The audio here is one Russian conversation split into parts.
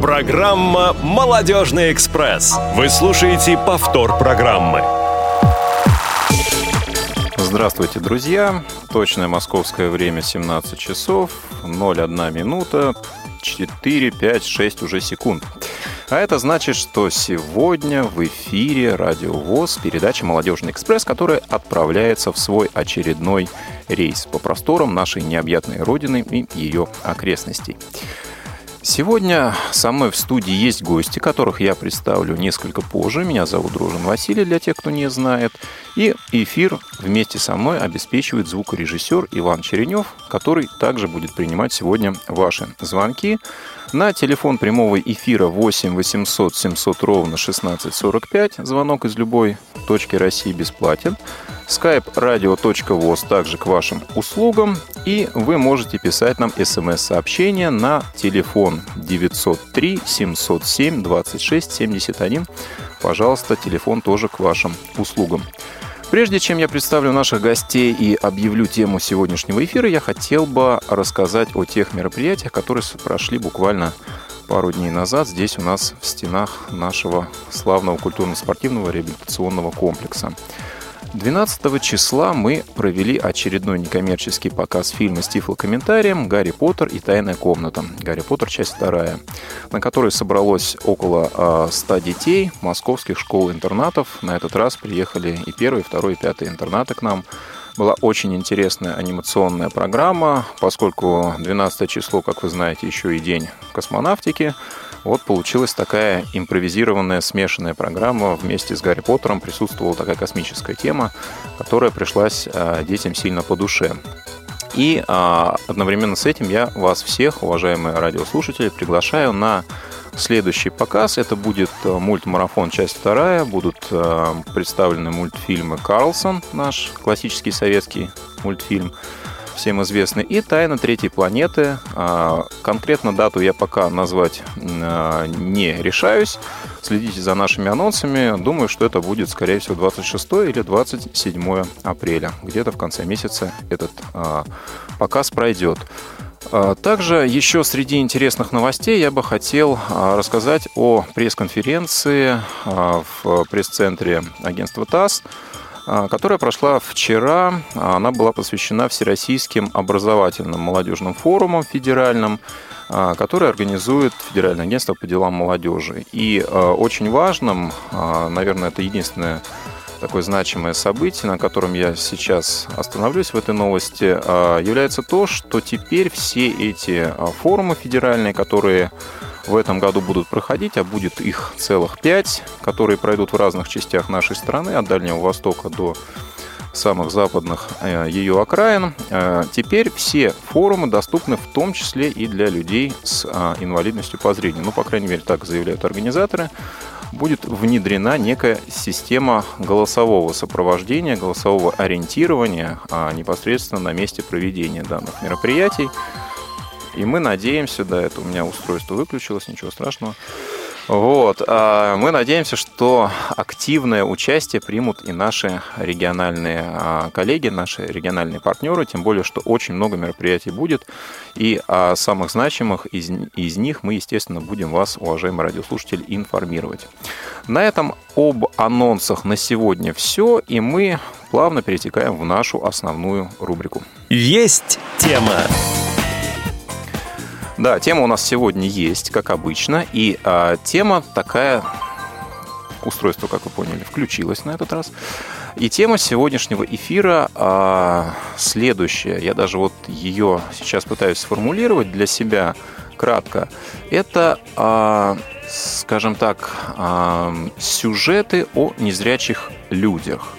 Программа «Молодежный экспресс». Вы слушаете повтор программы. Здравствуйте, друзья. Точное московское время 17 часов, 01 минута, 4, 5, 6 уже секунд. А это значит, что сегодня в эфире Радио ВОЗ передача «Молодежный экспресс», которая отправляется в свой очередной рейс по просторам нашей необъятной Родины и ее окрестностей. Сегодня со мной в студии есть гости, которых я представлю несколько позже. Меня зовут Дружин Василий, для тех, кто не знает. И эфир вместе со мной обеспечивает звукорежиссер Иван Черенев, который также будет принимать сегодня ваши звонки на телефон прямого эфира 8 800 700 ровно 1645. Звонок из любой точки России бесплатен skype radio.voz также к вашим услугам. И вы можете писать нам смс-сообщение на телефон 903 707 26 71. Пожалуйста, телефон тоже к вашим услугам. Прежде чем я представлю наших гостей и объявлю тему сегодняшнего эфира, я хотел бы рассказать о тех мероприятиях, которые прошли буквально пару дней назад здесь у нас в стенах нашего славного культурно-спортивного реабилитационного комплекса. 12 числа мы провели очередной некоммерческий показ фильма с тифлокомментарием «Гарри Поттер и тайная комната». «Гарри Поттер. Часть вторая», на которой собралось около 100 а, детей московских школ-интернатов. На этот раз приехали и первый, и второй, и пятый интернаты к нам. Была очень интересная анимационная программа, поскольку 12 число, как вы знаете, еще и день космонавтики – вот получилась такая импровизированная смешанная программа. Вместе с Гарри Поттером присутствовала такая космическая тема, которая пришлась а, детям сильно по душе. И а, одновременно с этим я вас всех, уважаемые радиослушатели, приглашаю на следующий показ. Это будет а, мультмарафон, часть вторая. Будут представлены мультфильмы «Карлсон», наш классический советский мультфильм, всем известный, и «Тайна третьей планеты». А, конкретно дату я пока назвать а, не решаюсь. Следите за нашими анонсами. Думаю, что это будет, скорее всего, 26 или 27 апреля. Где-то в конце месяца этот а, показ пройдет. Также еще среди интересных новостей я бы хотел рассказать о пресс-конференции в пресс-центре агентства ТАСС которая прошла вчера. Она была посвящена Всероссийским образовательным молодежным форумам федеральным, а, который организует Федеральное агентство по делам молодежи. И а, очень важным, наверное, это единственное такое значимое событие, на котором я сейчас остановлюсь в этой новости, является то, что теперь все эти форумы федеральные, которые в этом году будут проходить, а будет их целых пять, которые пройдут в разных частях нашей страны, от Дальнего Востока до самых западных э, ее окраин. Э, теперь все форумы доступны в том числе и для людей с э, инвалидностью по зрению. Ну, по крайней мере, так заявляют организаторы. Будет внедрена некая система голосового сопровождения, голосового ориентирования а непосредственно на месте проведения данных мероприятий. И мы надеемся, да, это у меня устройство выключилось, ничего страшного. Вот. А мы надеемся, что активное участие примут и наши региональные а, коллеги, наши региональные партнеры, тем более, что очень много мероприятий будет. И о самых значимых из, из них мы, естественно, будем вас, уважаемые радиослушатели, информировать. На этом об анонсах на сегодня все, и мы плавно перетекаем в нашу основную рубрику. Есть тема. Да, тема у нас сегодня есть, как обычно. И а, тема такая... Устройство, как вы поняли, включилось на этот раз. И тема сегодняшнего эфира а, следующая. Я даже вот ее сейчас пытаюсь сформулировать для себя кратко. Это, а, скажем так, а, сюжеты о незрячих людях.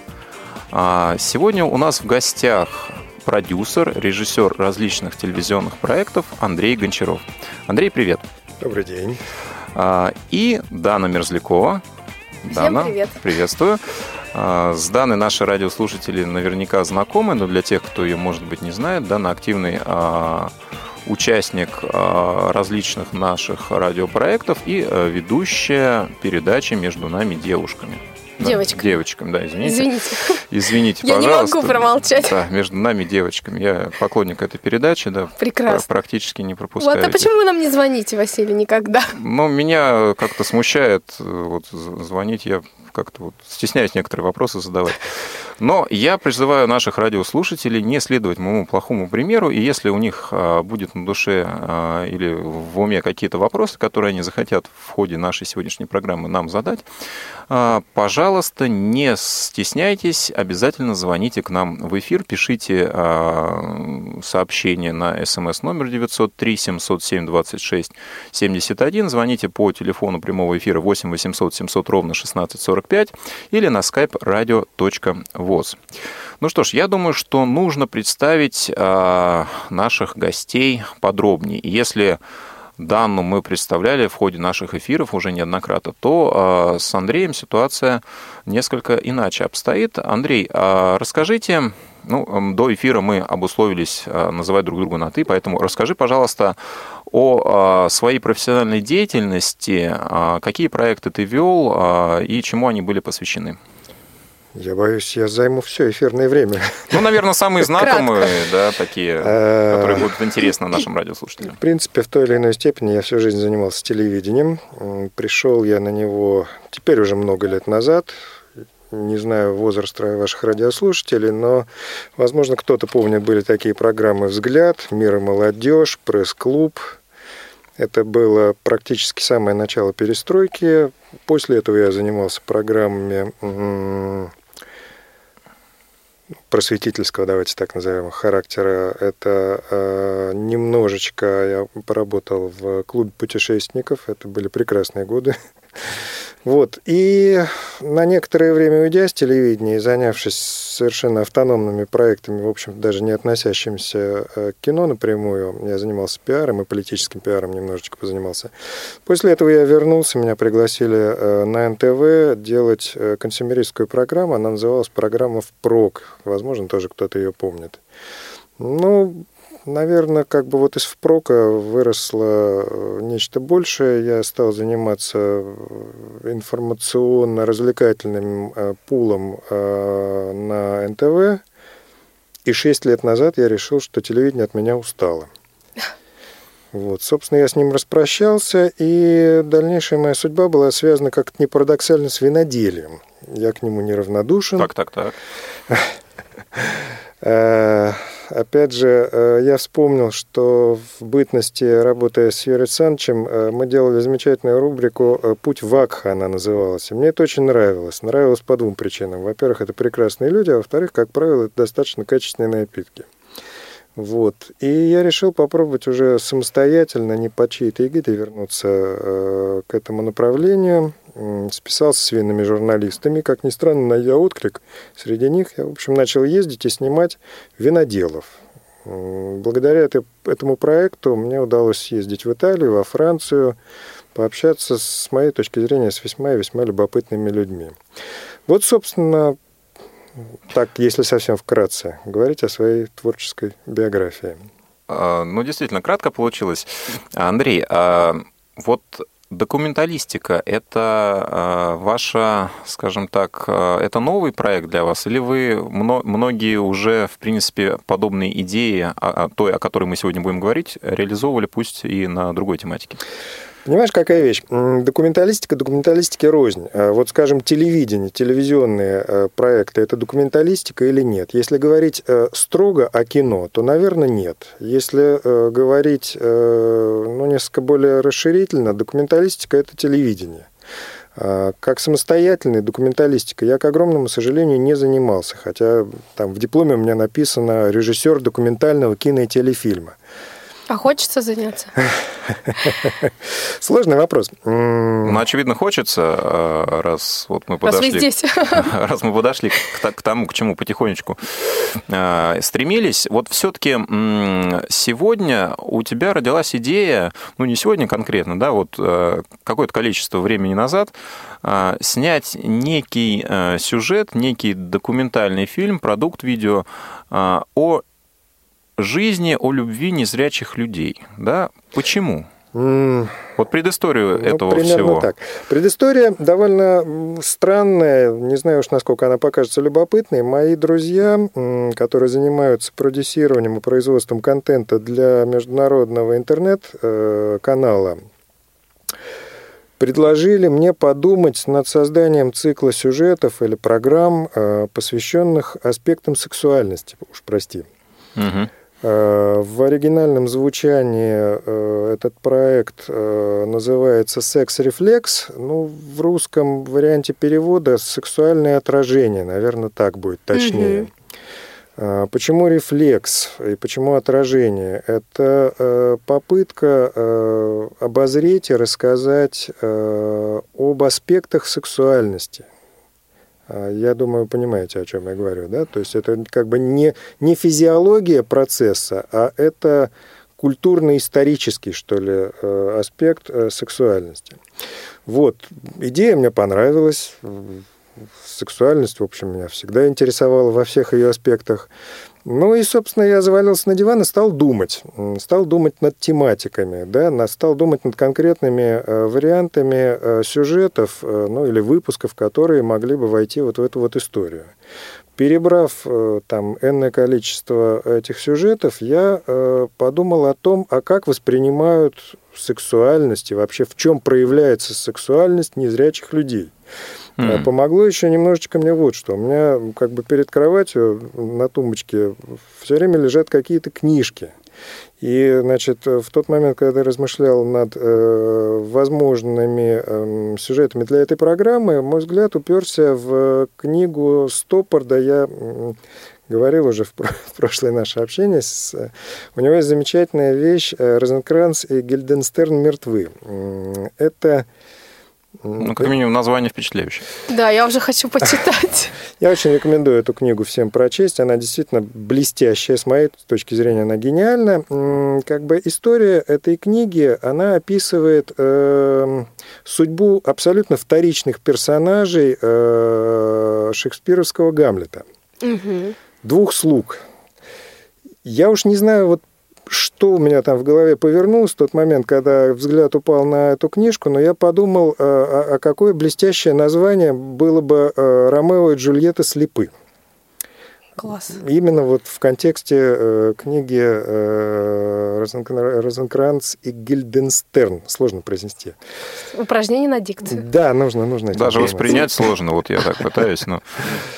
А, сегодня у нас в гостях продюсер, режиссер различных телевизионных проектов Андрей Гончаров. Андрей, привет. Добрый день. А, и Дана Мерзлякова. Всем Дана, привет. Приветствую. А, с Даной наши радиослушатели наверняка знакомы, но для тех, кто ее, может быть, не знает, Дана активный а, участник различных наших радиопроектов и ведущая передачи «Между нами девушками». Девочкам. Девочкам, да, извините. Извините. Извините, Я не пожалуйста. могу промолчать. Да, между нами девочками. Я поклонник этой передачи, да. Прекрасно. пр- Практически не пропускаю. Вот, а почему вы нам не звоните, Василий, никогда? Ну, меня как-то смущает э, вот, звонить. Я как-то вот стесняюсь некоторые вопросы задавать. Но я призываю наших радиослушателей не следовать моему плохому примеру, и если у них а, будет на душе а, или в уме какие-то вопросы, которые они захотят в ходе нашей сегодняшней программы нам задать, а, пожалуйста, не стесняйтесь, обязательно звоните к нам в эфир, пишите сообщение на смс номер 903 707 26 71, звоните по телефону прямого эфира 8 800 700 ровно 1645 или на skype radio.voz. Ну что ж, я думаю, что нужно представить а, наших гостей подробнее. Если Данну мы представляли в ходе наших эфиров уже неоднократно, то э, с Андреем ситуация несколько иначе обстоит. Андрей, а расскажите, ну, до эфира мы обусловились называть друг друга на «ты», поэтому расскажи, пожалуйста, о своей профессиональной деятельности, какие проекты ты вел и чему они были посвящены. Я боюсь, я займу все эфирное время. Ну, наверное, самые знакомые, да, такие, Э, которые будут интересны нашим радиослушателям. В принципе, в той или иной степени я всю жизнь занимался телевидением. Пришел я на него теперь уже много лет назад. Не знаю возраста ваших радиослушателей, но, возможно, кто-то помнит, были такие программы «Взгляд», «Мир и молодежь», «Пресс-клуб». Это было практически самое начало перестройки. После этого я занимался программами просветительского, давайте так назовем, характера. Это э, немножечко я поработал в клубе путешественников. Это были прекрасные годы. Вот. И на некоторое время уйдя с телевидения и занявшись совершенно автономными проектами, в общем даже не относящимися э, к кино напрямую, я занимался пиаром и политическим пиаром немножечко позанимался. После этого я вернулся, меня пригласили э, на НТВ делать э, консюмеристскую программу. Она называлась программа «Впрок». Возможно, тоже кто-то ее помнит. Ну, наверное, как бы вот из впрока выросло э, нечто большее. Я стал заниматься э, информационно-развлекательным э, пулом на НТВ. И шесть лет назад я решил, что телевидение от меня устало. Вот, собственно, я с ним распрощался, и дальнейшая моя судьба была связана как-то не парадоксально с виноделием. Я к нему неравнодушен. Так, так, так. Опять же, э, я вспомнил, что в бытности, работая с Юрием Александровичем, э, мы делали замечательную рубрику э, «Путь Вакха» она называлась. Мне это очень нравилось. Нравилось по двум причинам. Во-первых, это прекрасные люди, а во-вторых, как правило, это достаточно качественные напитки. Вот. И я решил попробовать уже самостоятельно, не по чьей-то эгиде, вернуться к этому направлению. Списался с винными журналистами. Как ни странно, найдя отклик среди них, я, в общем, начал ездить и снимать виноделов. Благодаря это- этому проекту мне удалось съездить в Италию, во Францию, пообщаться, с моей точки зрения, с весьма и весьма любопытными людьми. Вот, собственно, так, если совсем вкратце, говорить о своей творческой биографии. А, Ну, действительно, кратко получилось. Андрей, а вот документалистика – это а, ваша, скажем так, а, это новый проект для вас? Или вы мно- многие уже, в принципе, подобные идеи, о- о той, о которой мы сегодня будем говорить, реализовывали, пусть и на другой тематике? Понимаешь, какая вещь? Документалистика, документалистики рознь. А Вот, скажем, телевидение, телевизионные э, проекты – это документалистика или нет? Если говорить э, строго о кино, то, наверное, нет. Если э, говорить, э, ну, несколько более расширительно, документалистика – это телевидение. А Как самостоятельный документалистика я, к огромному сожалению, не занимался, хотя там в дипломе у меня написано режиссер документального кино и телефильма. А хочется заняться? Сложный вопрос. Ну, очевидно, хочется, а, раз вот мы Раз вы подошли... здесь. раз мы подошли к, к тому, к чему потихонечку э, стремились, вот все-таки сегодня у тебя родилась идея, ну не сегодня конкретно, да, вот э, какое-то количество времени назад, снять некий сюжет, некий документальный фильм, продукт видео о жизни, о любви незрячих людей, да? Почему? Вот предысторию ну, этого примерно всего. так. Предыстория довольно странная, не знаю уж, насколько она покажется любопытной. Мои друзья, которые занимаются продюсированием и производством контента для международного интернет-канала, предложили мне подумать над созданием цикла сюжетов или программ, э, посвященных аспектам сексуальности, уж прости. Мгм. Э, В оригинальном звучании э, этот проект э, называется «Секс-рефлекс». Ну, в русском варианте перевода «Сексуальное отражение», наверное, так будет точнее. Э, Почему рефлекс и почему отражение? Это попытка обозреть и рассказать об аспектах сексуальности. А, Я думаю, понимаете, о чем я говорю, да? То есть это как бы не, не физиология процесса, а это культурно-исторический, что ли, э, аспект э, сексуальности. Вот, идея мне понравилась. Сексуальность, в общем, меня всегда интересовала во всех ее аспектах. Ну и, собственно, я завалился на диван и стал думать. Стал думать над тематиками, да, стал думать над конкретными э, вариантами э, сюжетов, э, ну или выпусков, которые могли бы войти вот в эту вот историю. Перебрав там энное количество этих сюжетов, я подумал о том, а как воспринимают сексуальность и вообще в чем проявляется сексуальность незрячих людей. А Помогло еще немножечко мне вот что. У меня как бы перед кроватью на тумбочке все время лежат какие-то книжки. И, значит, в тот момент, когда я размышлял над э, возможными эм, сюжетами для этой программы, мой взгляд уперся в книгу Стоппарда. Я м, говорил уже в, в прошлое наше общение. С, э, у него есть замечательная вещь э, «Розенкранц и Гильденстерн мертвы». Это... м, Ну, как минимум, название впечатляющее. Да, я уже хочу почитать. Я очень рекомендую эту книгу всем прочесть. Она действительно блестящая. С моей точки зрения, она гениальна. Как бы история этой книги, она описывает эм, судьбу абсолютно вторичных персонажей э, шекспировского Гамлета. Двух слуг. Я уж не знаю, вот что у меня там в голове повернулось в тот момент, когда взгляд упал на эту книжку, но я подумал, а какое блестящее название было бы э, «Ромео и Джульетта слепы». Класс. Именно вот в контексте э, книги э, Розенкра- «Розенкранц и Гильденстерн». Сложно произнести. Упражнение на дикцию. Да, нужно, нужно. Даже воспринять сложно, вот я так пытаюсь, но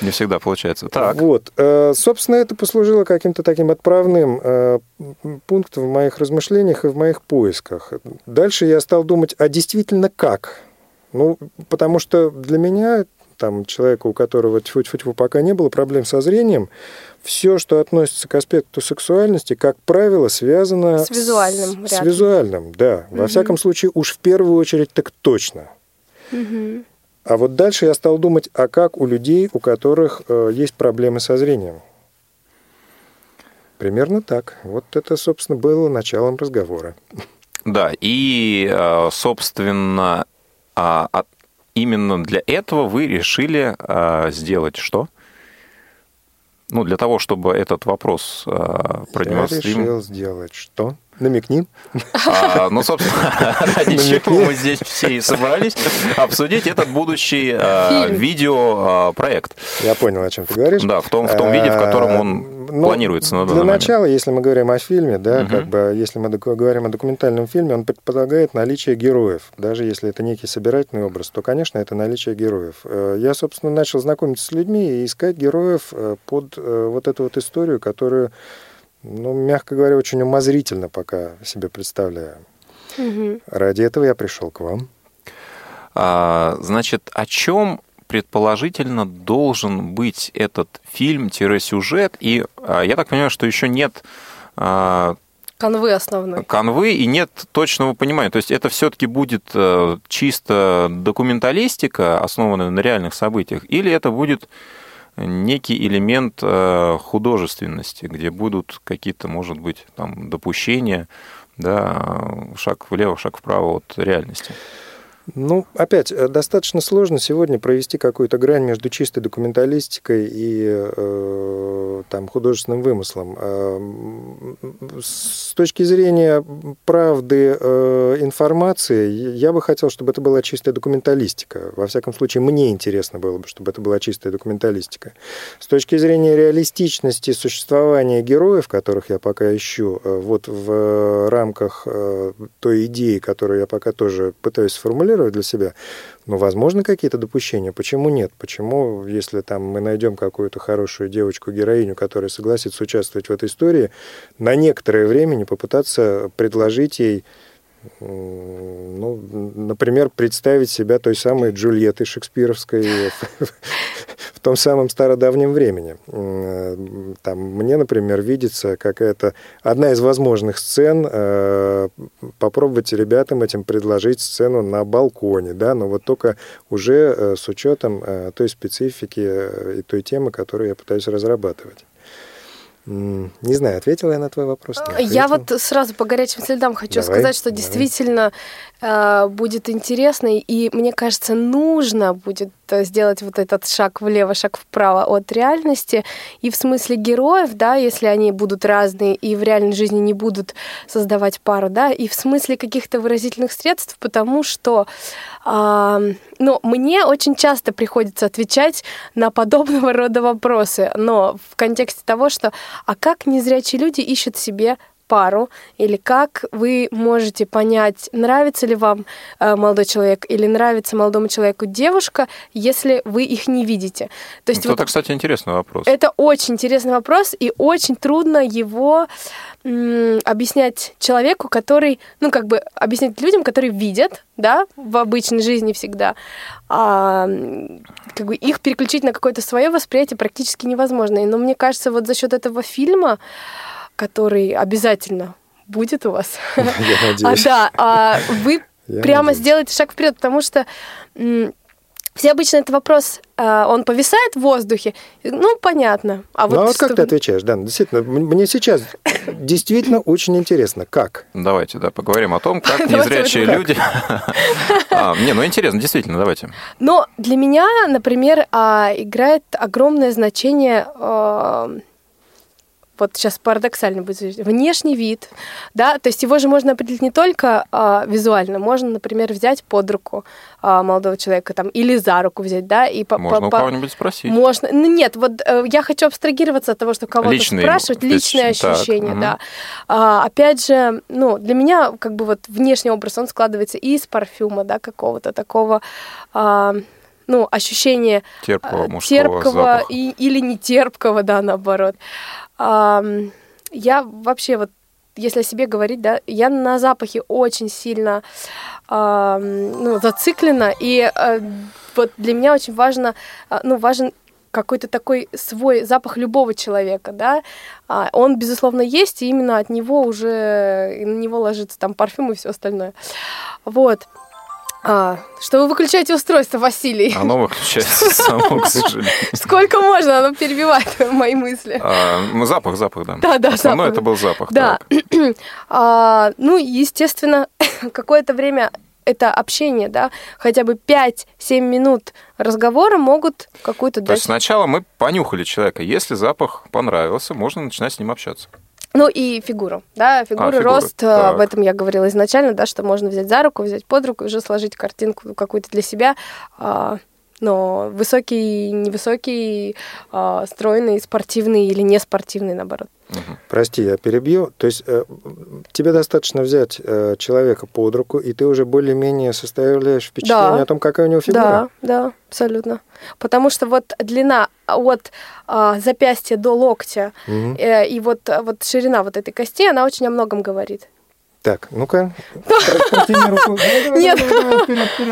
не всегда получается. Так, Вот. э, Собственно, это послужило каким-то таким отправным э, пунктом в моих размышлениях и в моих поисках. Дальше я стал думать, а действительно как? Ну, потому что для меня, там, человека, у которого тьфу-тьфу-тьфу пока не было проблем со зрением, все, что относится к аспекту сексуальности, как правило, связано С визуальным С рядом. визуальным, да. Во Мгм. всяком случае, уж в первую очередь так точно. Мгм. А вот дальше я стал думать, а как у людей, у которых э, есть проблемы со зрением. Примерно так. Вот это, собственно, было началом разговора. да, и, э, собственно, а именно для этого вы решили а, сделать что? Ну, для того, чтобы этот вопрос а, Я продемонстрировать. решил сделать что? Намекни. А, ну, собственно, ради чего мы здесь все и собрались, обсудить этот будущий а, Фильм. видеопроект. Я понял, о чем ты говоришь. Да, в том, в том виде, в котором он Ну, планируется на Для момент. начала, если мы говорим о фильме, да, Мгм. как бы, если мы говорим о документальном фильме, он предполагает наличие героев. Даже если это некий собирательный образ, то, конечно, это наличие героев. Э, Я, собственно, начал знакомиться с людьми и искать героев э, под э, вот эту вот историю, которую, ну, мягко говоря, очень умозрительно пока себе представляю. Мгм. Ради этого я пришел к вам. А, Значит, о чем предположительно должен быть этот фильм-сюжет? И а, я так понимаю, что еще нет а, Канвы основной. канвы и нет точного понимания. То есть это все-таки будет э, чисто документалистика, основанная на реальных событиях, или это будет некий элемент художественности, где будут какие-то, может быть, там допущения, да, шаг влево, шаг вправо от реальности. Ну, опять, э, достаточно сложно сегодня провести какую-то грань между чистой документалистикой и э, там, художественным вымыслом. Э, с точки зрения правды э, информации, я бы хотел, чтобы это была чистая документалистика. Во всяком случае, мне интересно было бы, чтобы это была чистая документалистика. С точки зрения реалистичности существования героев, которых я пока ищу, э, вот в рамках э, той идеи, которую я пока тоже пытаюсь сформулировать, сформулировать для себя. Но, возможно, какие-то допущения. Почему нет? Почему, если там мы найдем какую-то хорошую девочку-героиню, которая согласится участвовать в этой истории, на некоторое время не попытаться предложить ей ну, например, представить себя той самой Джульеттой шекспировской в том самом стародавнем времени. Там мне, например, видится какая-то одна из возможных сцен, э, попробовать ребятам этим предложить сцену на балконе, да, но вот только уже э, с учетом э, той специфики и той темы, которую я пытаюсь разрабатывать. Не знаю, ответила я на твой вопрос? Я вот сразу по горячим следам хочу давай, сказать, что давай. действительно э, будет интересно, и мне кажется, нужно будет сделать вот этот шаг влево, шаг вправо от реальности. И в смысле героев, да, если они будут разные и в реальной жизни не будут создавать пару, да, и в смысле каких-то выразительных средств, потому что э, ну, мне очень часто приходится отвечать на подобного рода вопросы, но в контексте того, что а как незрячие люди ищут себе пару, или как вы можете понять, нравится ли вам э, молодой человек или нравится молодому человеку девушка, если вы их не видите. То есть, вот, это, кстати, интересный вопрос. Это очень интересный вопрос, и очень трудно его м, объяснять человеку, который, ну, как бы объяснять людям, которые видят, да, в обычной жизни всегда, а, как бы их переключить на какое-то свое восприятие практически невозможно. Но мне кажется, вот за счет этого фильма который обязательно будет у вас. Я надеюсь. А, да, а вы Я прямо надеюсь. сделаете шаг вперед, потому что все обычно этот вопрос, а, он повисает в воздухе. Ну, понятно. А вот, ну, а вот что... как ты отвечаешь, Да, Действительно, мне сейчас действительно очень интересно, как? Давайте, да, поговорим о том, как незрячие люди... А, не, ну интересно, действительно, давайте. Но для меня, например, играет огромное значение вот сейчас парадоксально будет звучать, внешний вид, да, то есть его же можно определить не только а, визуально, можно, например, взять под руку а, молодого человека там или за руку взять, да, и по, можно по, у кого-нибудь спросить. Можно, ну нет, вот э, я хочу абстрагироваться от того, что кого-то личные, спрашивать, личные ощущения, так, да. Угу. А, опять же, ну для меня как бы вот внешний образ он складывается и из парфюма, да, какого-то такого. А, ну, ощущение терпкого, мужского терпкого и, или не терпкого, да, наоборот. Я вообще вот если о себе говорить, да, я на запахе очень сильно э, ну, зациклена, и э, вот для меня очень важно, э, ну, важен какой-то такой свой запах любого человека, да, а, он, безусловно, есть, и именно от него уже, на него ложится там парфюм и все остальное. Вот. А, что вы выключаете устройство, Василий? Оно выключается само, к сожалению. Сколько можно? Оно перебивает мои мысли. А, ну, запах, запах, да. Да, да, Основной запах. это был запах. Да. А, ну, естественно, какое-то время это общение, да, хотя бы 5-7 минут разговора могут какую-то дать. То есть сначала мы понюхали человека. Если запах понравился, можно начинать с ним общаться. Ну и фигуру, да, фигура, а, фигура. рост, э, так. об этом я говорила изначально, да, что можно взять за руку, взять под руку уже сложить картинку какую-то для себя. А, но высокий, невысокий, а, стройный, спортивный или не спортивный, наоборот. Угу. Прости, я перебью. То есть э, тебе достаточно взять э, человека под руку, и ты уже более-менее составляешь впечатление да. о том, какая у него фигура. Да, да, абсолютно. Потому что вот длина от э, запястья до локтя угу. э, и вот, вот ширина вот этой кости, она очень о многом говорит. Так, ну-ка, Нет,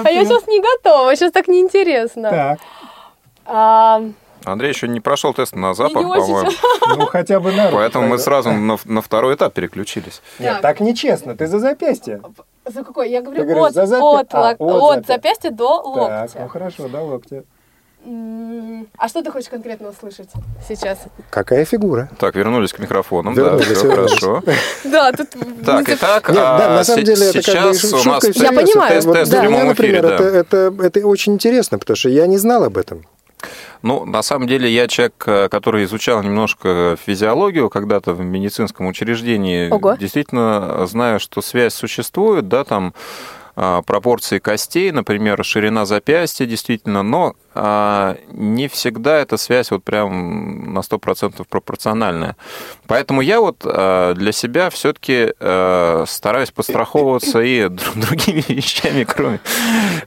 а я сейчас не готова, сейчас так неинтересно. Так. А, Андрей еще не прошел тест на запах, по-моему. Ну, хотя бы на Поэтому мы сразу на, на второй этап переключились. Нет, так нечестно. Ты за запястье. За какой? Я говорю, от, от, а, от, от запястья до локтя. Так, ну хорошо, до локтя. А что ты хочешь конкретно услышать сейчас? Какая фигура? Так, вернулись к микрофонам. Вернулись, да, все хорошо. Да, тут... Так, итак, да, на самом деле это как бы шутка. Я понимаю. В прямом эфире, это Это очень интересно, потому что я не знал об этом. Ну, на самом деле, я человек, который изучал немножко физиологию когда-то в медицинском учреждении. Ого. Действительно знаю, что связь существует, да, там пропорции костей, например, ширина запястья действительно, но а, не всегда эта связь вот прям на 100% пропорциональная. Поэтому я вот а, для себя все-таки стараюсь подстраховываться и другими вещами, кроме...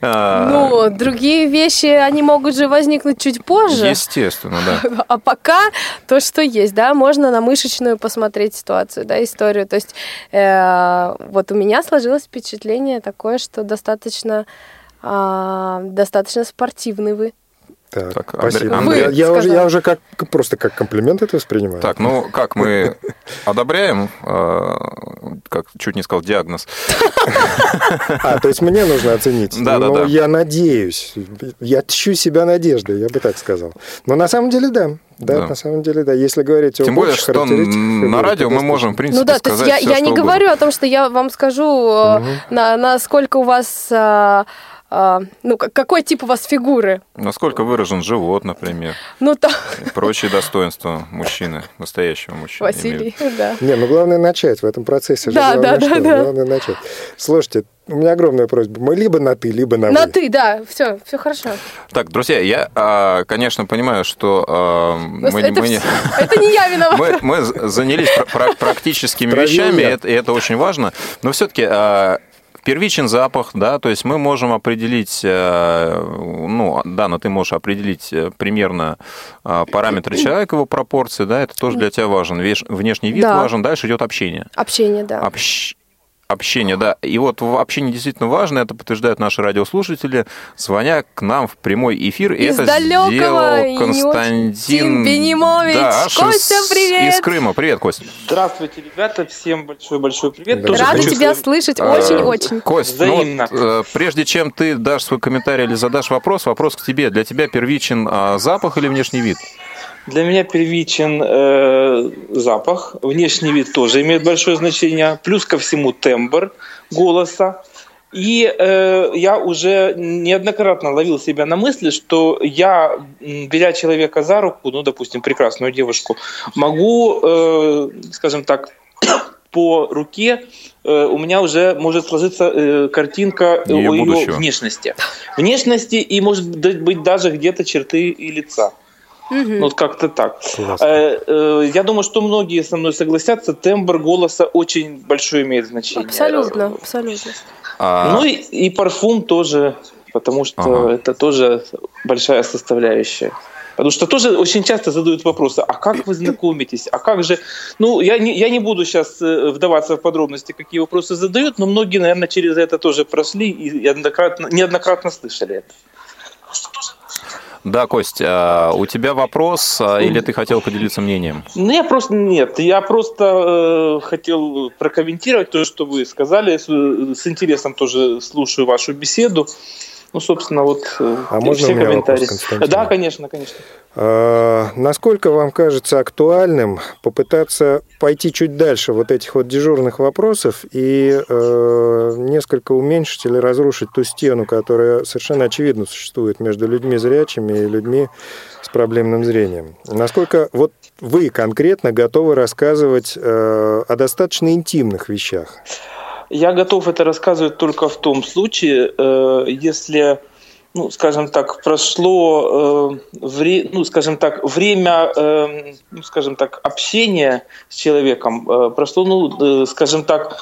Ну, другие вещи, они могут же возникнуть чуть позже. Естественно, да. А пока то, что есть, да, можно на мышечную посмотреть ситуацию, да, историю. То есть э, вот у меня сложилось впечатление такое, что достаточно, а, достаточно спортивный вы. Так, так спасибо. Андрей, я, я, уже, я уже как просто как комплимент это воспринимаю. Так, ну как мы одобряем, э, как чуть не сказал диагноз. А, то есть мне нужно оценить. Да, да, ну, да. Я надеюсь, я тщу себя надеждой, я бы так сказал. Но на самом деле да, да, да, на самом деле, да. Если говорить Тем о более, что на радио мы можем, в принципе, ну, да, сказать то есть я, я не угодно. говорю о том, что я вам скажу, угу. на, насколько у вас а, ну, какой тип у вас фигуры? Насколько выражен живот, например. Ну, то... И прочие достоинства мужчины, настоящего мужчины. Василий, да. Не, ну главное начать в этом процессе. Да, да, да, да. Главное начать. Слушайте, у меня огромная просьба. Мы либо на ты, либо на, на вы. На ты, да. Все, все хорошо. Так, друзья, я, а, конечно, понимаю, что а, мы, это, мы не... Это не я виновата. Мы, мы занялись практическими вещами, и это очень важно. Но все-таки а, Первичен запах, да, то есть мы можем определить, э, ну, да, но ты можешь определить э, примерно э, параметры человека, его пропорции, да, это тоже для тебя важен. Внешний вид да. важен, дальше идет общение. Общение, да. Общ общение, да. И вот в общении действительно важно, это подтверждают наши радиослушатели, звоня к нам в прямой эфир. Из это сделал Константин Бенимович. Да, Костя, привет! Из Крыма. Привет, Костя. Здравствуйте, ребята. Всем большой-большой привет. Да. Тоже Рада тебя сказать... слышать. Очень-очень. Кость, ну вот, э, прежде чем ты дашь свой комментарий или задашь вопрос, вопрос к тебе. Для тебя первичен а, запах или внешний вид? Для меня первичен э, запах, внешний вид тоже имеет большое значение, плюс ко всему тембр голоса. И э, я уже неоднократно ловил себя на мысли, что я, беря человека за руку, ну, допустим, прекрасную девушку, могу, э, скажем так, по руке э, у меня уже может сложиться э, картинка ее о ее внешности. Внешности и, может быть, даже где-то черты и лица. Угу. Вот как-то так. Э, э, я думаю, что многие со мной согласятся, тембр голоса очень большое имеет значение. Абсолютно, абсолютно. А... Ну и, и парфум тоже, потому что ага. это тоже большая составляющая. Потому что тоже очень часто задают вопросы, а как вы знакомитесь, а как же... Ну, я не, я не буду сейчас э, вдаваться в подробности, какие вопросы задают, но многие, наверное, через это тоже прошли и неоднократно, неоднократно слышали это. Да, Кость, а у тебя вопрос а, или ты хотел поделиться мнением? Ну, я просто нет, я просто э, хотел прокомментировать то, что вы сказали. С, с интересом тоже слушаю вашу беседу. Ну, собственно, вот э, а можно все комментарии. Вопрос, да, конечно, конечно. А, насколько вам кажется актуальным попытаться пойти чуть дальше вот этих вот дежурных вопросов и э, несколько уменьшить или разрушить ту стену, которая совершенно очевидно существует между людьми зрячими и людьми с проблемным зрением? Насколько вот вы конкретно готовы рассказывать э, о достаточно интимных вещах? Я готов это рассказывать только в том случае, э, если, ну, скажем так, прошло э, вре, ну, скажем так, время, э, ну, скажем так, общения с человеком, прошло, ну, скажем так,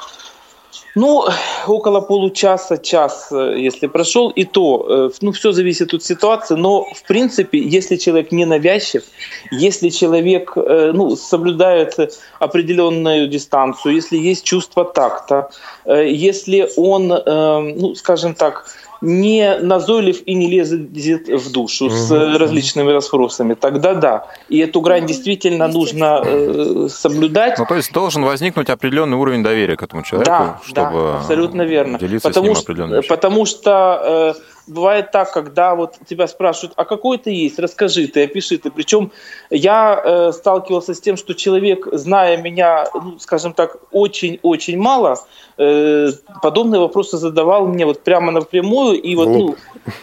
ну, около получаса, час, э, если прошел, и то, э, ну, все зависит от ситуации, но, в принципе, если человек не навязчив, если человек, э, ну, соблюдает определенную дистанцию, если есть чувство такта, если он, ну, скажем так, не назойлив и не лезет в душу угу. с различными расспросами, тогда да. И эту грань действительно нужно э, соблюдать. Ну, то есть должен возникнуть определенный уровень доверия к этому человеку, да, чтобы да, абсолютно верно. делиться потому с ним что, Потому что э, бывает так, когда вот тебя спрашивают, а какой ты есть, расскажи ты, опиши ты. Причем я э, сталкивался с тем, что человек, зная меня, ну, скажем так, очень-очень мало, э, подобные вопросы задавал мне вот прямо напрямую. И вот ну,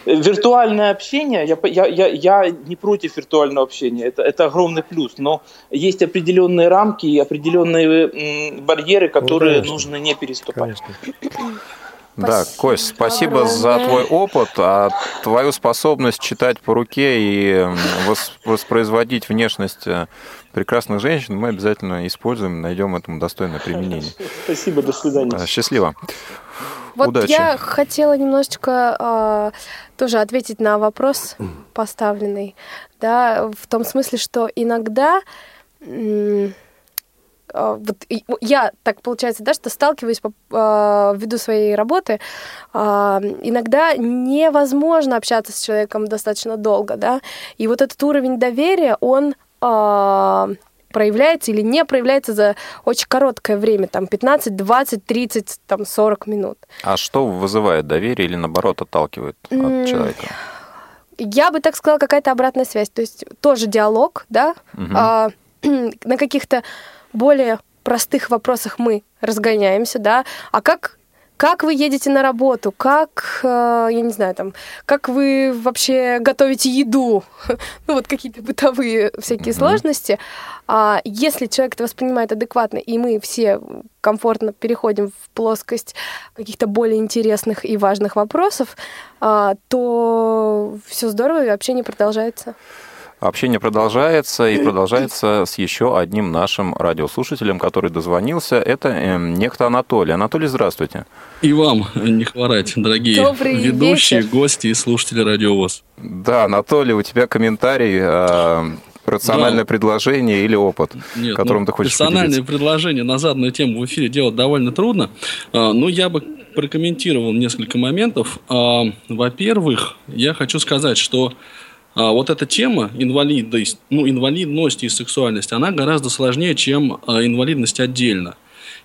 виртуальное общение, я, я, я, я не против виртуального общения, это, это огромный плюс, но есть определенные рамки и определенные м, барьеры, которые ну, нужно не переступать. Конечно. Да, Кость, спасибо за твой опыт, а твою способность читать по руке и воспроизводить внешность э, прекрасных женщин мы обязательно используем, найдем этому достойное применение. Спасибо, до свидания. Счастливо. Вот Удачи. я хотела немножечко э, тоже ответить на вопрос поставленный, да, в том смысле, что иногда а, вот я так получается, да, что сталкиваюсь по, э, ввиду своей работы, э, иногда невозможно общаться с человеком достаточно долго, да, и вот этот уровень доверия, он э, проявляется или не проявляется за очень короткое время, там 15, 20, 30, там 40 минут. А что вызывает доверие или наоборот отталкивает от mm. человека? Я бы так сказала, какая-то обратная связь, то есть тоже диалог, да, угу. а, на каких-то более простых вопросах мы разгоняемся, да, а как как вы едете на работу, как, э, я не знаю, там, как вы вообще готовите еду, ну вот какие-то бытовые всякие mm-hmm. сложности. А если человек это воспринимает адекватно, и мы все комфортно переходим в плоскость каких-то более интересных и важных вопросов, а, то все здорово, и общение продолжается. Общение продолжается и продолжается с еще одним нашим радиослушателем, который дозвонился. Это э, некто Анатолий. Анатолий, здравствуйте. И вам не хворать, дорогие Добрый ведущие, вечер. гости и слушатели Радиовоз. Да, Анатолий, у тебя комментарий э, рациональное да. предложение или опыт, Нет, которым ну, ты хочешь Рациональное поделиться? предложение на заданную тему в эфире делать довольно трудно. А, но я бы прокомментировал несколько моментов. А, во-первых, я хочу сказать, что а вот эта тема инвалидность, ну, инвалидность и сексуальность, она гораздо сложнее, чем а, инвалидность отдельно.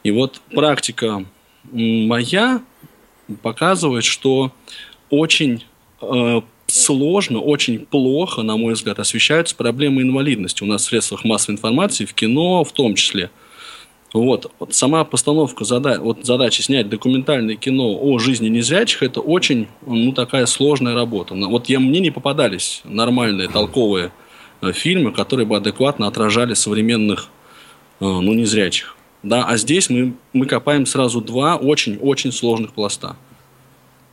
И вот практика моя показывает, что очень э, сложно, очень плохо, на мой взгляд, освещаются проблемы инвалидности у нас в средствах массовой информации, в кино в том числе – вот, вот сама постановка зада вот задачи снять документальное кино о жизни незрячих это очень ну, такая сложная работа. Вот я, мне не попадались нормальные, толковые э, фильмы, которые бы адекватно отражали современных э, ну, незрячих. Да, а здесь мы, мы копаем сразу два очень-очень сложных пласта.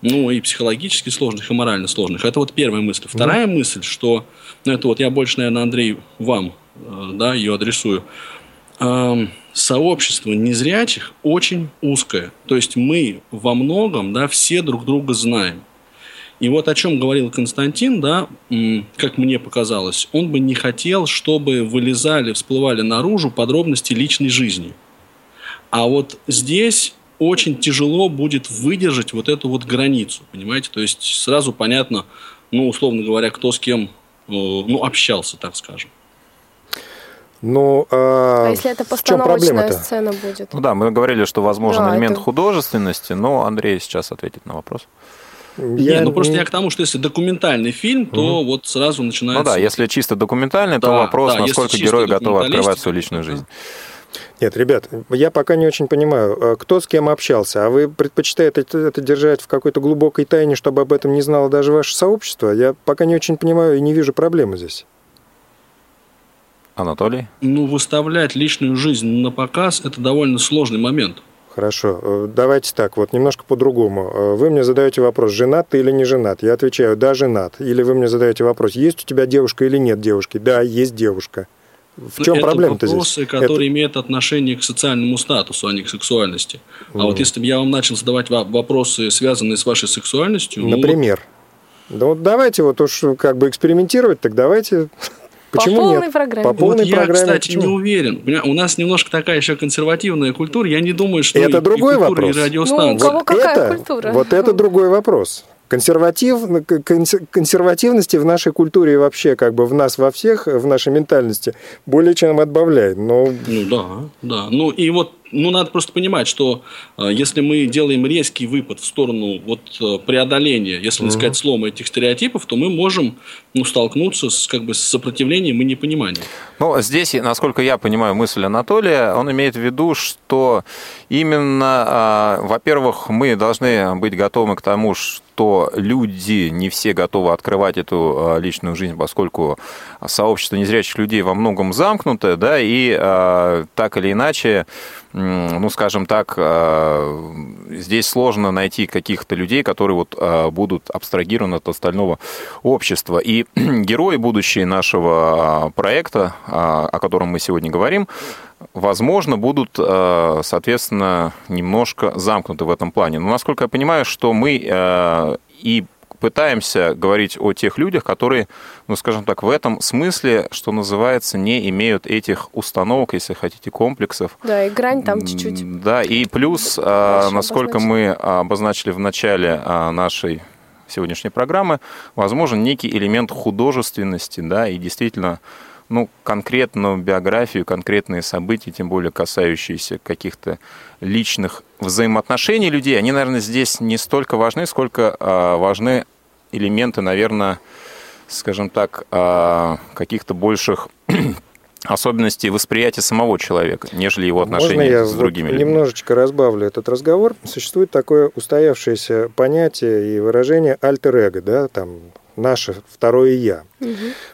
Ну, и психологически сложных, и морально сложных. Это вот первая мысль. Вторая mm. мысль, что, ну, это вот я больше, наверное, Андрей, вам, э, да, ее адресую сообщество незрячих очень узкое. То есть мы во многом, да, все друг друга знаем. И вот о чем говорил Константин, да, как мне показалось, он бы не хотел, чтобы вылезали, всплывали наружу подробности личной жизни. А вот здесь очень тяжело будет выдержать вот эту вот границу, понимаете? То есть сразу понятно, ну, условно говоря, кто с кем, э, ну, общался, так скажем. Ну, а, а если это постановочная сцена будет? Ну да, мы говорили, что возможен да, элемент это... художественности, но Андрей сейчас ответит на вопрос. Я... Не, ну просто я к тому, что если документальный фильм, то угу. вот сразу начинается... Ну да, если чисто документальный, да, то вопрос, да, насколько герой готов открывать свою личную жизнь. Нет, ребят, я пока не очень понимаю, а кто с кем общался, а вы предпочитаете это, это держать в какой-то глубокой тайне, чтобы об этом не знало даже ваше сообщество? Я пока не очень понимаю и не вижу проблемы здесь. Анатолий? Ну, выставлять личную жизнь на показ – это довольно сложный момент. Хорошо. Э, давайте так, вот немножко по-другому. Э, вы мне задаете вопрос, женат ты или не женат? Я отвечаю, да, женат. Или вы мне задаете вопрос, есть у тебя девушка или нет девушки? Да, есть девушка. В чем проблема-то здесь? вопросы, которые это... имеют отношение к социальному статусу, а не к сексуальности. А mm. вот если бы я вам начал задавать вопросы, связанные с вашей сексуальностью... Ну Например? Ну, да вот давайте вот уж как бы экспериментировать, так давайте Почему По полной нет? программе. По полной вот программе. Я, кстати, не уверен. У нас немножко такая еще консервативная культура. Я не думаю, что это и, другой и вопрос. И радиостанции. Ну, у кого вот какая это, культура? Вот это другой вопрос. Консерватив, консервативности в нашей культуре и вообще как бы в нас во всех, в нашей ментальности более чем отбавляет. Но... Ну да, да. Ну и вот ну, надо просто понимать, что э, если мы делаем резкий выпад в сторону вот, э, преодоления, если не сказать слома этих стереотипов, то мы можем ну, столкнуться с, как бы, с сопротивлением и непониманием. Ну, здесь, насколько я понимаю мысль Анатолия, он имеет в виду, что именно, э, во-первых, мы должны быть готовы к тому, что что люди не все готовы открывать эту а, личную жизнь, поскольку сообщество незрячих людей во многом замкнуто, да, и а, так или иначе, ну, скажем так, а, здесь сложно найти каких-то людей, которые вот будут абстрагированы от остального общества. И герои будущие нашего проекта, о котором мы сегодня говорим, возможно, будут, э, соответственно, немножко замкнуты в этом плане. Но насколько я понимаю, что мы э, и пытаемся говорить о тех людях, которые, ну, скажем так, в этом смысле, что называется, не имеют этих установок, если хотите, комплексов. Да, и грань там чуть-чуть. Да, и плюс, э, насколько мы обозначили в начале нашей сегодняшней программы, возможен некий элемент художественности, да, и действительно ну, конкретную биографию, конкретные события, тем более касающиеся каких-то личных взаимоотношений людей, они, наверное, здесь не столько важны, сколько а, важны элементы, наверное, скажем так, а, каких-то больших особенностей восприятия самого человека, нежели его отношения Можно я с другими вот людьми. немножечко разбавлю этот разговор. Существует такое устоявшееся понятие и выражение альтер-эго, да, там наше второе я. Угу.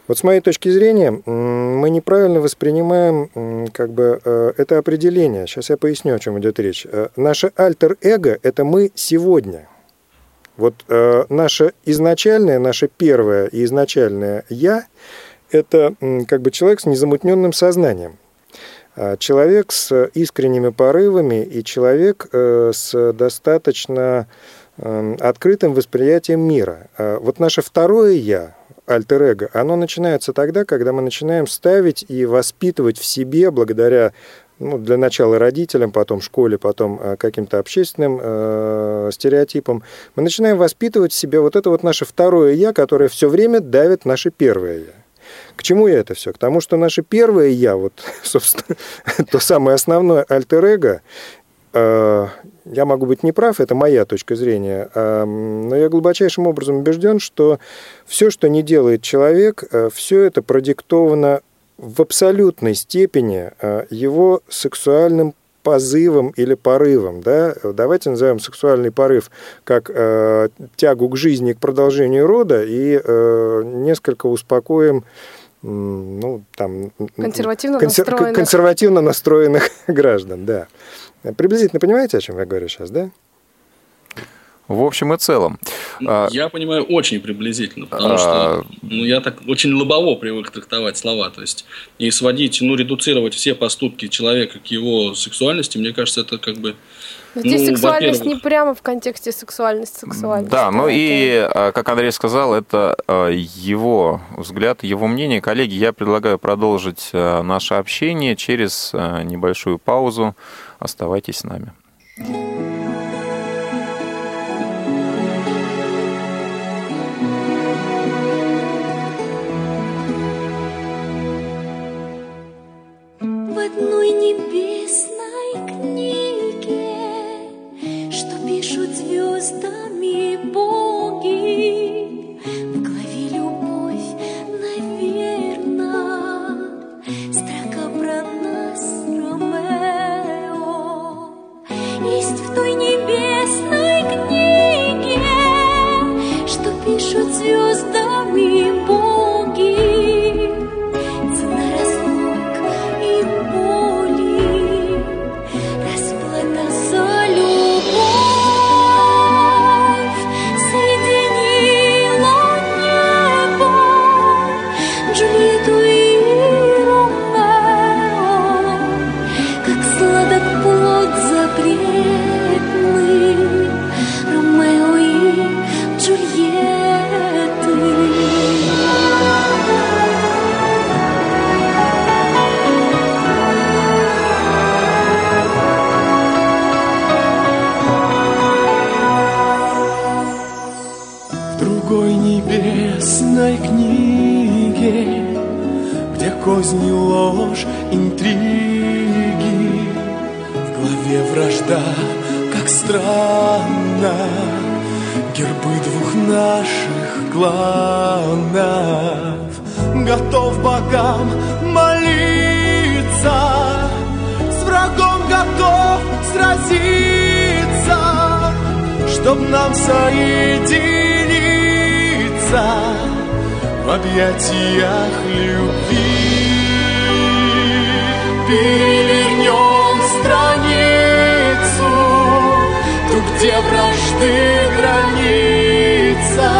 Вот с моей точки зрения, мы неправильно воспринимаем как бы э, это определение. Сейчас я поясню, о чем идет речь. Э, наше альтер-эго – это мы сегодня. Вот э, наше изначальное, наше первое и изначальное «я» – это как бы человек с незамутненным сознанием. А человек с искренними порывами и человек с достаточно Эм, открытым восприятием мира. А вот наше второе «я», альтер-эго, оно начинается тогда, когда мы начинаем ставить и воспитывать в себе, благодаря ну, для начала родителям, потом школе, потом э, каким-то общественным э, стереотипам, мы начинаем воспитывать в себе вот это вот наше второе «я», которое все время давит наше первое «я». К чему я это все? К тому, что наше первое «я», вот, собственно, то самое основное альтер-эго, э, я могу быть неправ, это моя точка зрения, но я глубочайшим образом убежден, что все, что не делает человек, э, все это продиктовано в абсолютной степени э, его сексуальным позывом или порывом. Да? Давайте назовем сексуальный порыв как э, тягу к жизни, к продолжению рода, и э, несколько успокоим ну, там, консервативно, консер, настроенных. консервативно настроенных граждан. Да. Приблизительно понимаете, о чем я говорю сейчас, да? В общем и целом. А, я понимаю очень приблизительно, потому а... что ну, я так очень лобово привык трактовать слова. То есть и сводить, ну, редуцировать все поступки человека к его сексуальности, мне кажется, это как бы но здесь ну, сексуальность не прямо в контексте сексуальности, сексуальности. Да, ну и, а, как Андрей сказал, это его взгляд, его мнение. Коллеги, я предлагаю продолжить наше общение через небольшую паузу. Оставайтесь с нами. Гербы двух наших кланов Готов богам молиться. С врагом готов сразиться Чтоб нам соединиться В объятиях любви. Перевернем страницу Ту, где вражды граница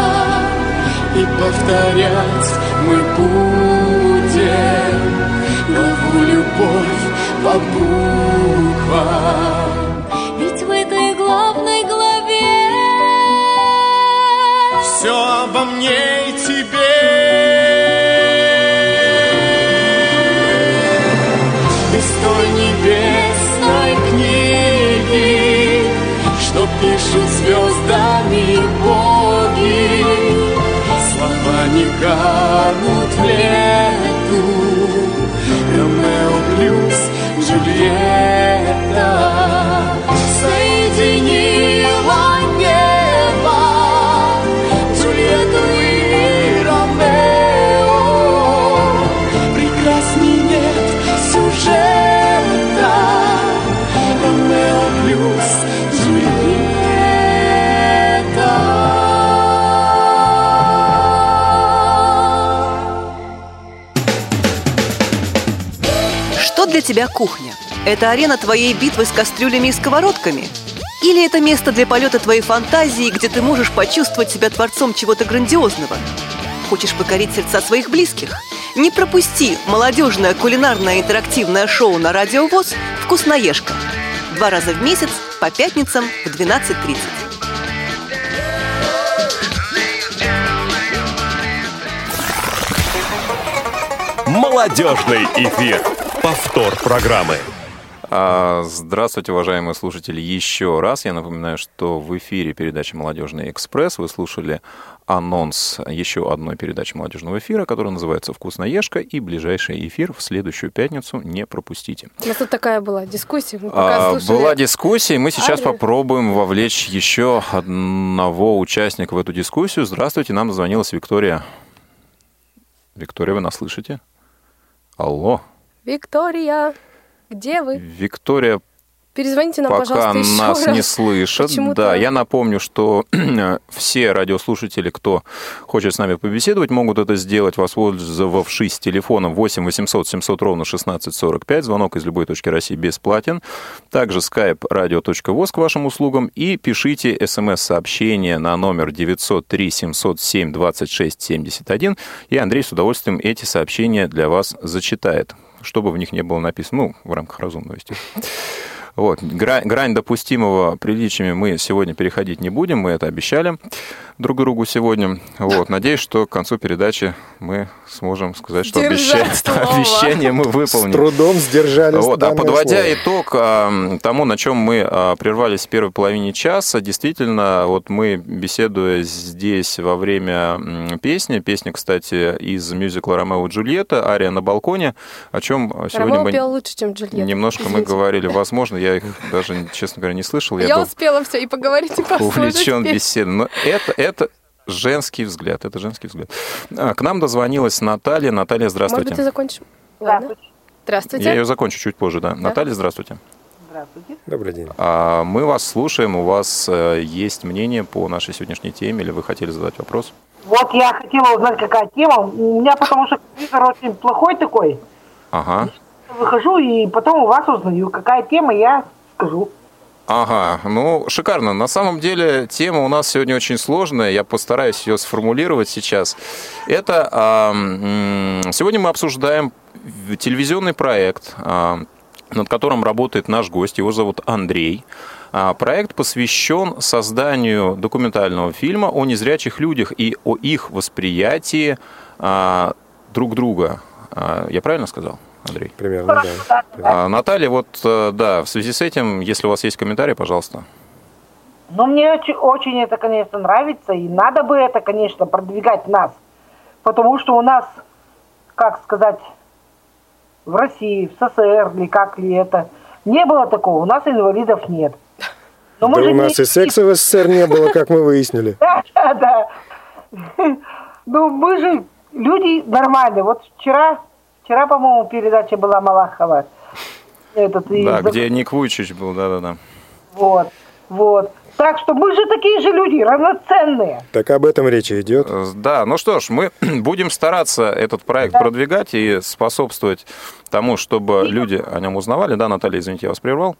И повторять мы будем Главу любовь по буквам Ведь в этой главной главе Все обо мне и тебе. Из той небесной книги Что пишут Слова не канут в лету Ромео плюс Джульетта тебя кухня? Это арена твоей битвы с кастрюлями и сковородками? Или это место для полета твоей фантазии, где ты можешь почувствовать себя творцом чего-то грандиозного? Хочешь покорить сердца своих близких? Не пропусти молодежное кулинарное интерактивное шоу на Радио ВОЗ «Вкусноежка». Два раза в месяц по пятницам в 12.30. Молодежный эфир. Повтор программы. А, Здравствуйте, уважаемые слушатели, еще раз. Я напоминаю, что в эфире передача «Молодежный экспресс». Вы слушали анонс еще одной передачи молодежного эфира, которая называется «Вкусноежка», и ближайший эфир в следующую пятницу не пропустите. У нас тут такая была дискуссия. Мы пока А, слушали. Была дискуссия, и мы сейчас Арию. попробуем вовлечь еще одного участника в эту дискуссию. Здравствуйте, нам дозвонилась Виктория. Виктория, вы нас слышите? Алло. Виктория, где вы? Виктория Перезвоните нам, пока пожалуйста, еще нас раз. не слышат. Почему-то- Да, я напомню, что все радиослушатели, кто хочет с нами побеседовать, могут это сделать, воспользовавшись телефоном 8 800 700 ровно 1645. Звонок из любой точки России бесплатен. Также skype radio.voz к вашим услугам. И пишите смс-сообщение на номер 903 707 26 71. И Андрей с удовольствием эти сообщения для вас зачитает. Чтобы в них не было написано, ну, в рамках разумного. Вот. Грань, грань допустимого приличиями мы сегодня переходить не будем, мы это обещали друг другу сегодня. Вот. Надеюсь, что к концу передачи мы сможем сказать, что обещание, обещание мы С выполним. трудом сдержали Вот, а подводя слово. итог а, тому, на чем мы а, прервались в первой половине часа, действительно, вот мы, беседуя здесь во время песни, песня, кстати, из мюзикла «Ромео и Джульетта», «Ария на балконе», о чем сегодня Ромео мы пел лучше, чем Джульетта. немножко мы Извините. говорили. Возможно, я их даже, честно говоря, не слышал. Я, был успела все и поговорить, и послушать. увлечен беседой. Но это, это женский взгляд, это женский взгляд. А, К нам дозвонилась Наталья. Наталья, Может быть, ты здравствуйте. закончишь? Ладно. Здравствуйте. Я ее закончу чуть позже, да. Наталья, здравствуйте. Добрый день. А, Мы вас слушаем. У вас э, есть мнение по нашей сегодняшней теме или вы хотели задать вопрос? Вот я хотела узнать, какая тема. У меня потому что компьютер очень плохой такой. Ага. Выхожу и потом у вас узнаю, какая тема, я скажу. Ага, ну, шикарно. На самом деле тема у нас сегодня очень сложная. Я постараюсь ее сформулировать сейчас. Это а, сегодня мы обсуждаем телевизионный проект, а, над которым работает наш гость. Его зовут Андрей. А, Проект посвящен созданию документального фильма о незрячих людях и о их восприятии а, друг друга. А, Я правильно сказал, Андрей? Примерно, да. А, Наталья, вот, э, да, в связи с этим, если у вас есть комментарий, пожалуйста. Но мне очень, очень это, конечно, нравится, и надо бы это, конечно, продвигать нас. Потому что у нас, как сказать, в России, в СССР, или как ли это, Не было такого, у нас инвалидов нет. Но да у нас не... и секса в СССР не было, как мы выяснили. Да, да, да. Ну, мы же люди нормальные. Вот вчера, вчера, по-моему, передача была Малахова. Этот, да, где Ник Вуйчич был, да-да-да. Вот, вот. Так что мы же такие же люди, равноценные. Так об этом речь идет. Э, да, ну что ж, мы будем стараться этот проект да. продвигать и способствовать тому, чтобы и... люди о нем узнавали. Да, Наталья, извините, я вас прервал.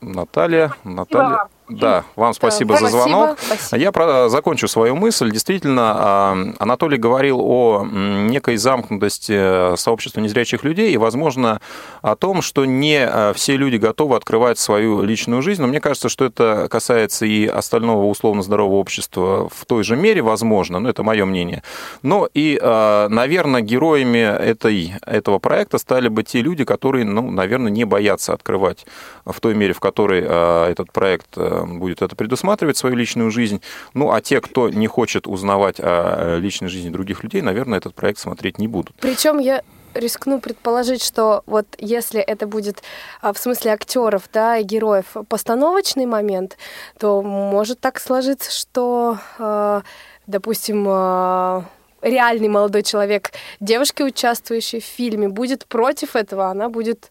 Наталья, Наталья. Да, вам спасибо да, за звонок. Спасибо. Я про, закончу свою мысль. Действительно, а, Анатолий говорил о некой замкнутости сообщества незрячих людей и, возможно, о том, что не а, все люди готовы открывать свою личную жизнь. Но мне кажется, что это касается и остального условно здорового общества в той же мере, возможно, но это мое мнение. Но и, наверное, героями этой, этого проекта стали бы те люди, которые, ну, наверное, не боятся открывать в той мере, в которой этот проект будет это предусматривать, свою личную жизнь. Ну, а те, кто не хочет узнавать о личной жизни других людей, наверное, этот проект смотреть не будут. Причем я рискну предположить, что вот если это будет а, в смысле актеров, да, и героев постановочный момент, то может так сложиться, что, а, допустим, а, реальный молодой человек, девушки, участвующей в фильме, будет против этого, она будет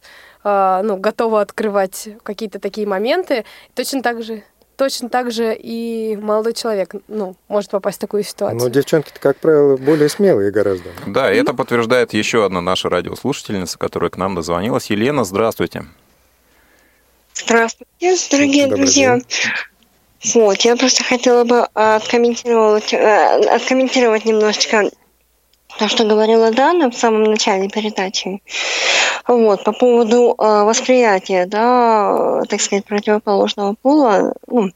ну, готова открывать какие-то такие моменты. Точно так же точно так же и молодой человек ну, может попасть в такую ситуацию. Но девчонки-то, как правило, более смелые гораздо. Да, и это подтверждает еще одна наша радиослушательница, которая к нам дозвонилась. Елена, здравствуйте. Здравствуйте, дорогие Добрый друзья. День. Вот, я просто хотела бы откомментировать, э, откомментировать немножечко то, что говорила Дана в самом начале передачи. Вот, по поводу э, восприятия, да, так сказать, противоположного пола, ну,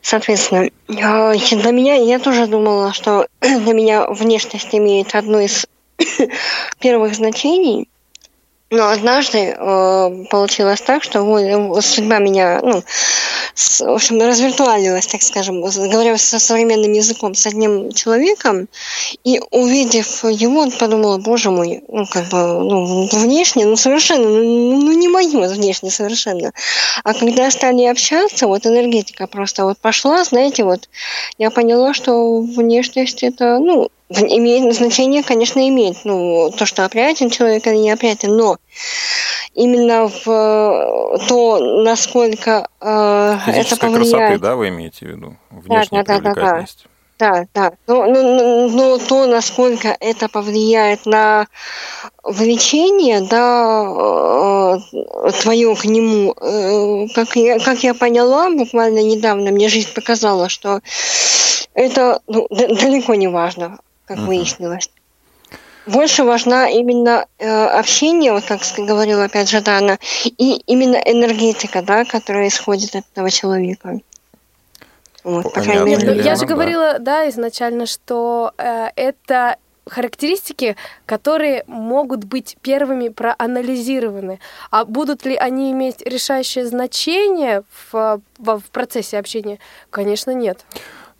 соответственно, э, для меня, я тоже думала, что для меня внешность имеет одно из первых значений, но однажды э, получилось так, что вот, судьба меня, ну, с, в общем, развиртуалилась, так скажем, говоря со современным языком, с одним человеком, и увидев его, подумала, боже мой, ну, как бы, ну, внешне, ну, совершенно, ну, ну не мое внешне совершенно. А когда стали общаться, вот энергетика просто вот пошла, знаете, вот я поняла, что внешность это, ну, имеет значение, конечно, имеет, ну, то, что опрятен человек или не опрятен, но именно в то, насколько э, это повлияет... красоты, да, вы имеете в виду? Внешняя да, да, да, да. Да, да. Но, но, но, но то, насколько это повлияет на влечение, да, э, твое к нему, э, как, я, как я поняла, буквально недавно мне жизнь показала, что это ну, далеко не важно, как uh-huh. выяснилось больше важна именно э, общение, вот как говорила опять же Дана, и именно энергетика, да, которая исходит от этого человека. Вот, по крайней мере. Я же говорила, да, изначально, что э, это характеристики, которые могут быть первыми проанализированы. А будут ли они иметь решающее значение в, в, в процессе общения? Конечно, нет.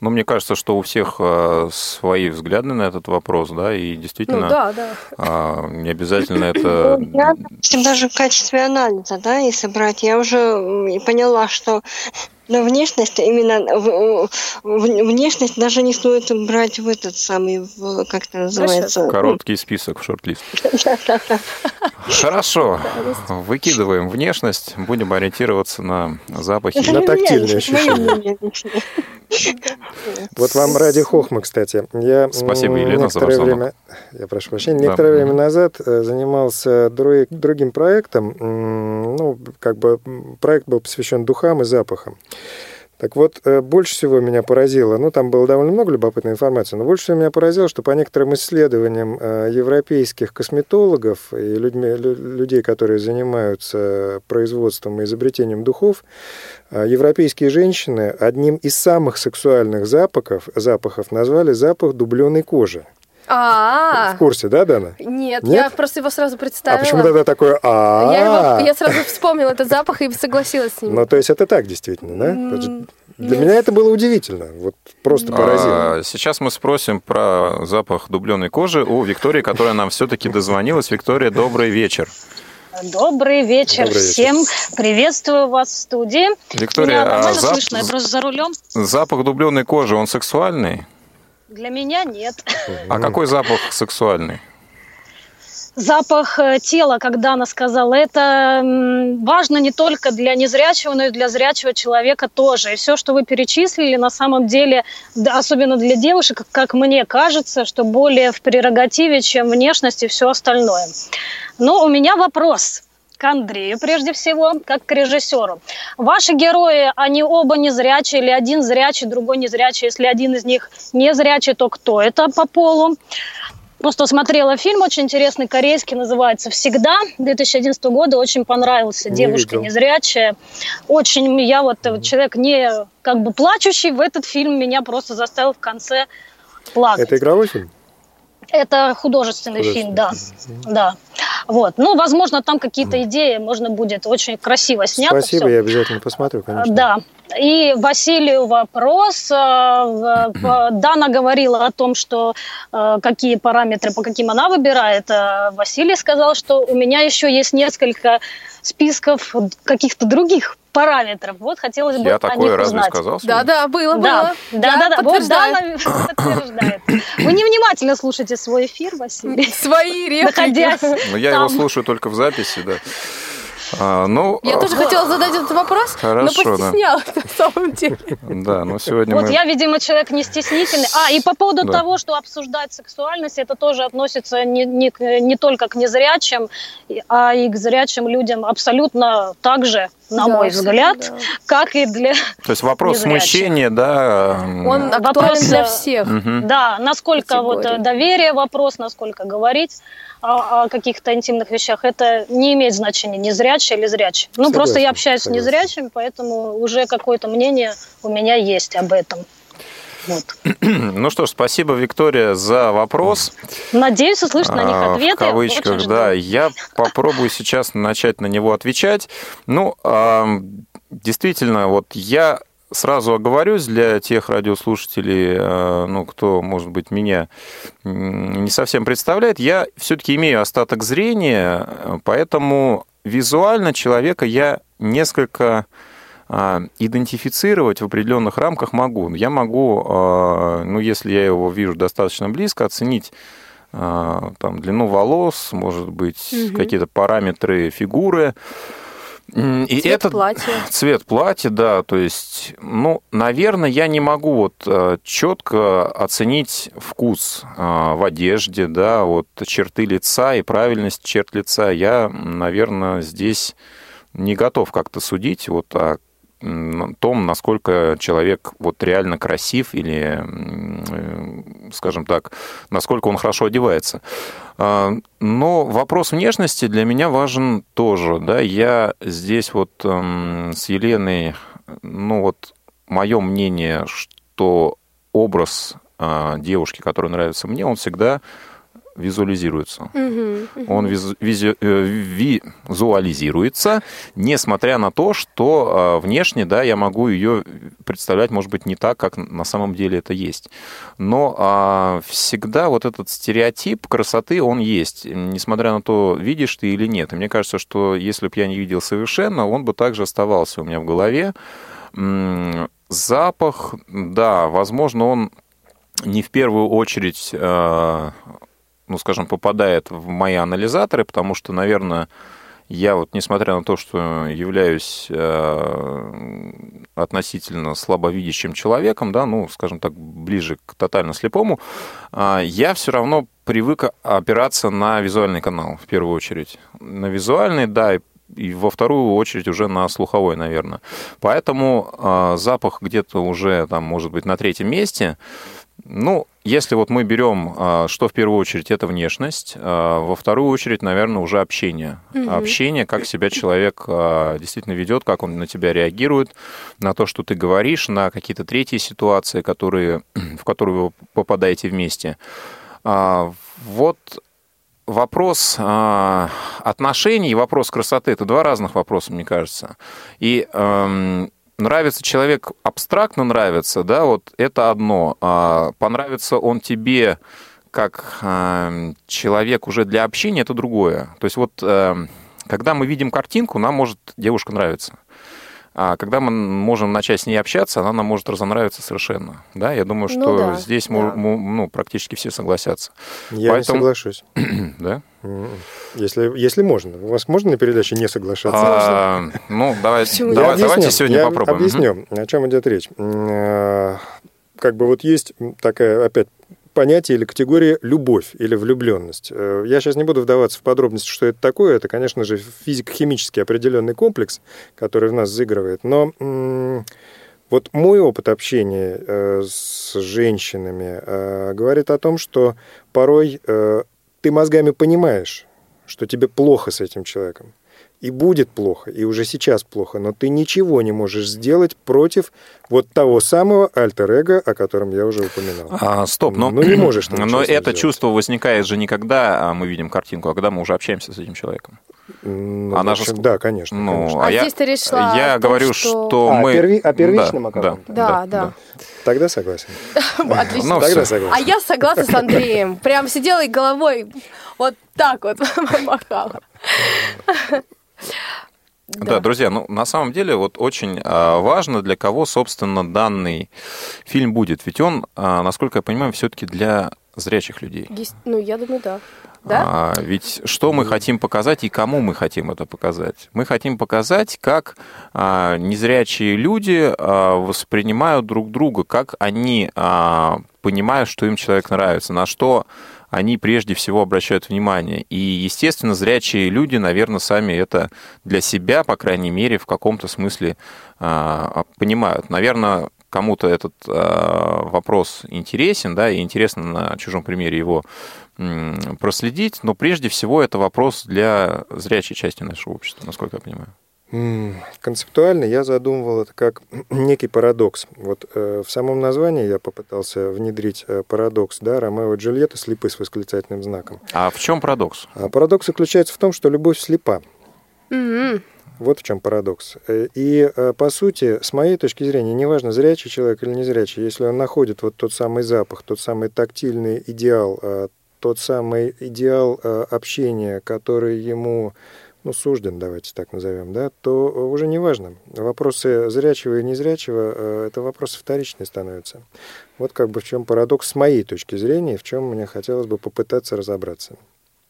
Ну, мне кажется, что у всех э, свои взгляды на этот вопрос, да, и действительно ну, да, да. А, не обязательно это... Я, даже в качестве анализа, да, если брать, я уже поняла, что на внешность, именно внешность даже не стоит брать в этот самый, как это называется? Короткий список в шорт-лист. Хорошо. Выкидываем внешность, будем ориентироваться на запахи. На тактильные ощущения. Вот вам ради хохмы, кстати. Я Спасибо, Елена, за время, Я прошу прощения. Некоторое время назад э, занимался другим проектом. Ну, как бы проект был посвящен духам и запахам. Так вот, э, больше всего меня поразило, ну, там было довольно много любопытной информации, но больше всего меня поразило, что по некоторым исследованиям э, европейских косметологов и людьми, людей, которые занимаются производством и изобретением духов, э, европейские женщины одним из самых сексуальных запахов, запахов назвали запах дубленой кожи. А, В курсе, да, Дана? Нет, Нет? я просто его сразу представила. А почему тогда такое а я, его, я сразу вспомнила этот запах и согласилась с ним. Ну, то есть это так действительно, да? Для меня это было удивительно, вот просто поразило. А, сейчас мы спросим про запах дубленой кожи у Виктории, которая нам все-таки дозвонилась. Виктория, добрый вечер. Добрый вечер Добрый вечер. всем. Приветствую вас в студии. Виктория, Меня а зап- слышно? Я просто за рулем. Запах дубленной кожи, он сексуальный? Для меня нет. А какой запах сексуальный? Запах э, тела, когда она сказала, это важно не только для незрячего, но и для зрячего человека тоже. И все, что вы перечислили, на самом деле, особенно для девушек, как мне кажется, что более в прерогативе, чем внешность и все остальное. Но у меня вопрос к Андрею, прежде всего, как к режиссеру. Ваши герои, они оба незрячие, или один зрячий, другой незрячий? Если один из них незрячий, то кто это по полу? Просто смотрела фильм очень интересный, корейский, называется «Всегда», 2011 года, очень понравился. Не Девушка видел. незрячая. Очень, я вот э, человек не как бы плачущий, в этот фильм меня просто заставил в конце плакать. Это игровой фильм? Это художественный фильм, да. Да. Вот. Ну, возможно, там какие-то идеи можно будет очень красиво снято. Спасибо, всё. я обязательно посмотрю, конечно. Да. И Василию вопрос. Э, Дана говорила о том, что э, какие параметры, по каким она выбирает. Э, Василий сказал, что у меня еще есть несколько списков каких-то других параметров. Вот хотелось бы Я о такое них разве узнать. сказал? Да, да, было, Да, было. да, да, да. Вот. Дана подтверждает. Вы невнимательно слушаете свой эфир, Василий. Свои реплики. Находясь Ну, я там. его слушаю только в записи, да. А, ну, Я тоже хотела задать этот вопрос, Хорошо, но да. постеснялась на самом деле. Да, ну сегодня Вот мы... я, видимо, человек не стеснительный. А, и по поводу Да. того, что обсуждать сексуальность, это тоже относится не, не, не только к незрячим, а и к зрячим людям абсолютно так же, на Да, мой взгляд, да. как и для... То есть вопрос незрячих. смущения, да... Он актуален Вопрос, для э, всех. Да, насколько вот Категории. э, доверие вопрос, насколько говорить о, о каких-то интимных вещах, это не имеет значения, незрячий или зрячий. Ну, Согласен, просто я общаюсь согласен. с незрячими, поэтому уже какое-то мнение у меня есть об этом. Вот. Ну что ж, спасибо, Виктория, за вопрос. Надеюсь услышать на них А, ответы. В кавычках, Очень да. жду. Я попробую сейчас начать на него отвечать. Ну, действительно, вот я сразу оговорюсь для тех радиослушателей, э, ну, кто, может быть, меня не совсем представляет, я все-таки имею остаток зрения, поэтому визуально человека я несколько а, идентифицировать в определенных рамках могу. Я могу, а, ну, если я его вижу достаточно близко, оценить а, там, длину волос, может быть, Мгм. какие-то параметры фигуры. И Цвет это платья. цвет платья, да, то есть, ну, наверное, я не могу вот четко оценить вкус а, в одежде, да, вот черты лица и правильность черт лица. Я, наверное, здесь не готов как-то судить вот о том, насколько человек вот реально красив или, э, скажем так, насколько он хорошо одевается. А, Но вопрос внешности для меня важен тоже, да, я здесь вот эм, с Еленой, ну вот мое мнение, что образ а, девушки, которая нравится мне, он всегда визуализируется. Мгм, мгм. Он визу- визу- э, визуализируется, несмотря на то, что э, внешне, да, я могу ее представлять, может быть, не так, как на самом деле это есть. Но а, всегда вот этот стереотип красоты, он есть, несмотря на то, видишь ты или нет. И мне кажется, что если бы я не видел совершенно, он бы также оставался у меня в голове. Запах, да, возможно, он не в первую очередь э, ну, скажем, попадает в мои анализаторы, потому что, наверное, я вот, несмотря на то, что являюсь э, относительно слабовидящим человеком, да, ну, скажем так, ближе к тотально слепому, э, я все равно привык опираться на визуальный канал в первую очередь. На визуальный, да, и и во вторую очередь уже на слуховой, наверное. Поэтому э, запах где-то уже, там, может быть, на третьем месте. Ну, если вот мы берем, э, что в первую очередь, это внешность, э, во вторую очередь, наверное, уже общение. Мгм. Общение, как себя человек э, действительно ведет, как он на тебя реагирует, на то, что ты говоришь, на какие-то третьи ситуации, которые, в которые вы попадаете вместе. А, Вот вопрос а, отношений и вопрос красоты это два разных вопроса, мне кажется. И эм, нравится человек абстрактно нравится, да, вот это одно. А понравится он тебе как эм, человек уже для общения, это другое. То есть вот эм, когда мы видим картинку, нам может девушка нравиться. А когда мы можем начать с ней общаться, она нам может разонравиться совершенно. Да, я думаю, Ну что да, здесь да. мы, мы, ну, практически все согласятся. Я Поэтому- не соглашусь. Да? Если, если можно. У вас можно на передаче не соглашаться? А, ну, давай, Почему? давай- давайте сегодня я попробуем. Объясню, о чем идет речь. Э, Как бы вот есть такая, опять, понятие или категория любовь или влюбленность. Э, Я сейчас не буду вдаваться в подробности, что это такое. Это, конечно же, физико-химический определенный комплекс, который в нас заигрывает. Но вот мой опыт общения э, с женщинами э, говорит о том, что порой ты мозгами понимаешь, что тебе плохо с этим человеком. И будет плохо, и уже сейчас плохо, но ты ничего не можешь сделать против вот того самого альтер-эго, о котором я уже упоминал. А, стоп, но, Ну, не можешь но это сделать. чувство возникает же не когда а, мы видим картинку, а когда мы уже общаемся с этим человеком. Ну, Она же общем, ск- Да, конечно. Ну, конечно. А я, здесь-то речь шла я о том, говорю, что- что, А, мы... перви- о первичном да, о каком-то? Да, да. Тогда согласен. Отлично. Ну, Тогда всё. согласен. А я согласна с Андреем. Прям сидела и головой вот так вот махала. Да. друзья, ну на самом деле вот очень а, важно, для кого, собственно, данный фильм будет. Ведь он, а, насколько я понимаю, все-таки для зрячих людей. Есть- Ну, я думаю, да. Да? А, ведь что мы хотим показать и кому мы хотим это показать? Мы хотим показать, как а, незрячие люди а, воспринимают друг друга, как они а, понимают, что им человек нравится, на что они прежде всего обращают внимание. И, естественно, зрячие люди, наверное, сами это для себя, по крайней мере, в каком-то смысле а, понимают. Наверное, кому-то этот а, вопрос интересен, да, и интересно на чужом примере его проследить, но прежде всего это вопрос для зрячей части нашего общества, насколько я понимаю. Концептуально я задумывал это как некий парадокс. Вот э, в самом названии я попытался внедрить э, парадокс, да, Ромео и Джульетта слепы с восклицательным знаком. А в чем парадокс? А парадокс заключается в том, что любовь слепа. Мгм. Вот в чем парадокс. Э, И, э, по сути, с моей точки зрения, неважно, зрячий человек или незрячий, если он находит вот тот самый запах, тот самый тактильный идеал, э, тот самый идеал э, общения, который ему ну, сужден, давайте так назовем, да, то уже не важно. Вопросы зрячего и незрячего э, это вопросы вторичные становятся. Вот как бы в чем парадокс с моей точки зрения, в чем мне хотелось бы попытаться разобраться.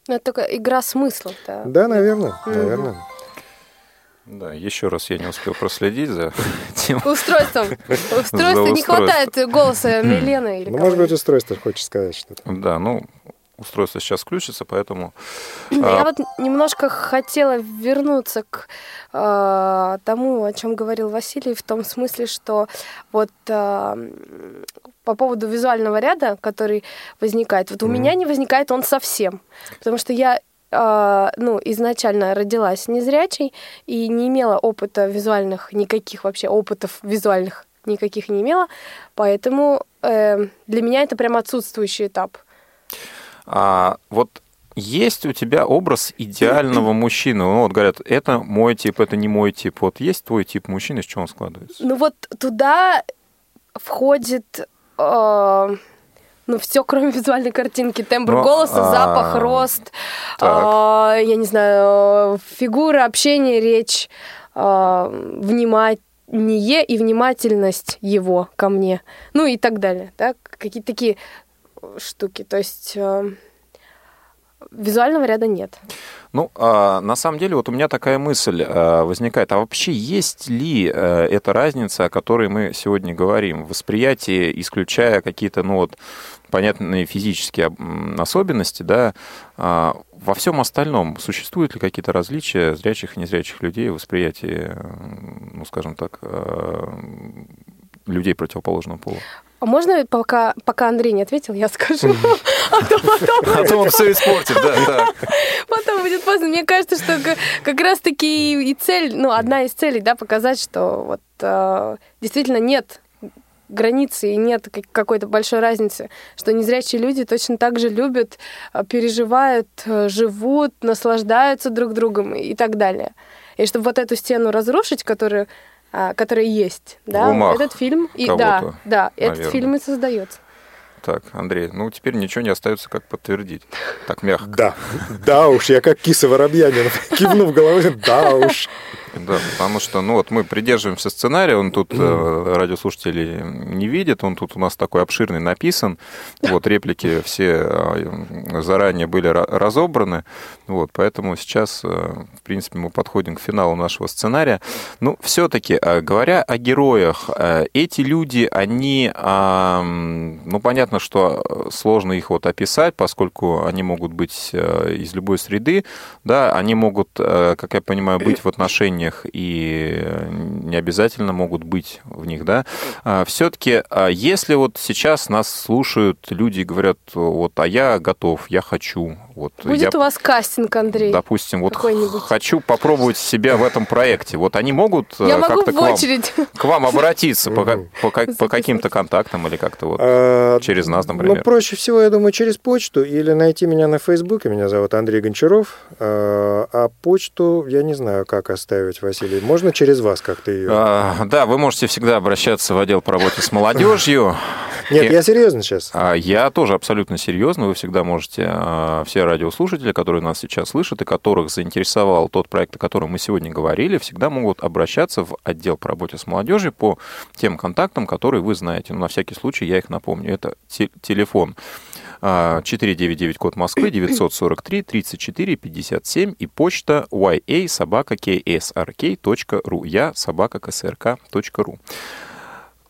Ну, это только игра смыслов, да. Да, наверное, Мгм. наверное. Да, еще раз я не успел проследить за тем. Устройством. Устройство. Не хватает голоса Милены или Ну, может быть, устройство хочешь сказать что-то. Да, ну, устройство сейчас включится, поэтому... Я а, вот немножко хотела вернуться к э, тому, о чем говорил Василий, в том смысле, что вот э, по поводу визуального ряда, который возникает, вот у Мгм. меня не возникает он совсем, потому что я ну, изначально родилась незрячей и не имела опыта визуальных, никаких вообще опытов визуальных никаких не имела, поэтому э, для меня это прям отсутствующий этап. А вот есть у тебя образ идеального мужчины? Ну, вот говорят, это мой тип, это не мой тип. Вот есть твой тип мужчины, из чего он складывается? Ну вот туда входит э, ну все, кроме визуальной картинки, тембр Ну, голоса, а, запах, рост, э, я не знаю, фигура, общение, речь, э, внимание и внимательность его ко мне, ну и так далее, да, какие-то такие штуки. То есть э, визуального ряда нет. Ну, а, на самом деле, вот у меня такая мысль а, возникает. А вообще есть ли а, эта разница, о которой мы сегодня говорим? Восприятие, исключая какие-то, ну вот, понятные физические особенности, да, а, во всем остальном существуют ли какие-то различия зрячих и незрячих людей в восприятии, ну, скажем так, людей противоположного пола? А можно, пока, пока Андрей не ответил, я скажу? А то потом А то он все испортит, да, да. Потом будет поздно. Мне кажется, что как, раз-таки и цель, ну, одна из целей, да, показать, что вот э, действительно нет границы и нет как- какой-то большой разницы, что незрячие люди точно так же любят, э, переживают, э, живут, наслаждаются друг другом и так далее. И чтобы вот эту стену разрушить, которую, а, которая есть, да, В умах этот фильм, и, да, да, этот наверное. фильм и создается. Так, Андрей, ну теперь ничего не остается, как подтвердить. Так мягко. Да, да уж, я как киса Воробьянин, кивнув головой, да уж. Да, потому что, ну вот мы придерживаемся сценария, он тут э, радиослушатели не видят, он тут у нас такой обширный написан, вот реплики все э, заранее были разобраны, вот, поэтому сейчас, э, в принципе, мы подходим к финалу нашего сценария. Ну, все-таки, говоря о героях, эти люди, они, ну, понятно, что сложно их вот описать, поскольку они могут быть из любой среды, да, они могут, как я понимаю, быть в отношении отношениях и не обязательно могут быть в них, да. А, Все-таки, а, если вот сейчас нас слушают люди и говорят, вот, а я готов, я хочу, вот Будет я, у вас кастинг, Андрей. Допустим, вот хочу попробовать себя в этом проекте. Вот они могут я э, как-то к вам, к вам обратиться по, по, по каким-то контактам или как-то вот а, через нас, например. Ну, проще всего, я думаю, через почту или найти меня на Фейсбуке. Меня зовут Андрей Гончаров. А, а почту я не знаю, как оставить, Василий. Можно через вас как-то ее? А, да, вы можете всегда обращаться в отдел по работе с молодежью. Нет, я серьезно сейчас. А, я тоже абсолютно серьезно. Вы всегда можете все радиослушатели, которые нас сейчас слышат и которых заинтересовал тот проект, о котором мы сегодня говорили, всегда могут обращаться в отдел по работе с молодежью по тем контактам, которые вы знаете. Но на всякий случай я их напомню. Это телефон 499 код Москвы 943 34 57 и почта ya собака ksrk.ru я собака ksrk.ru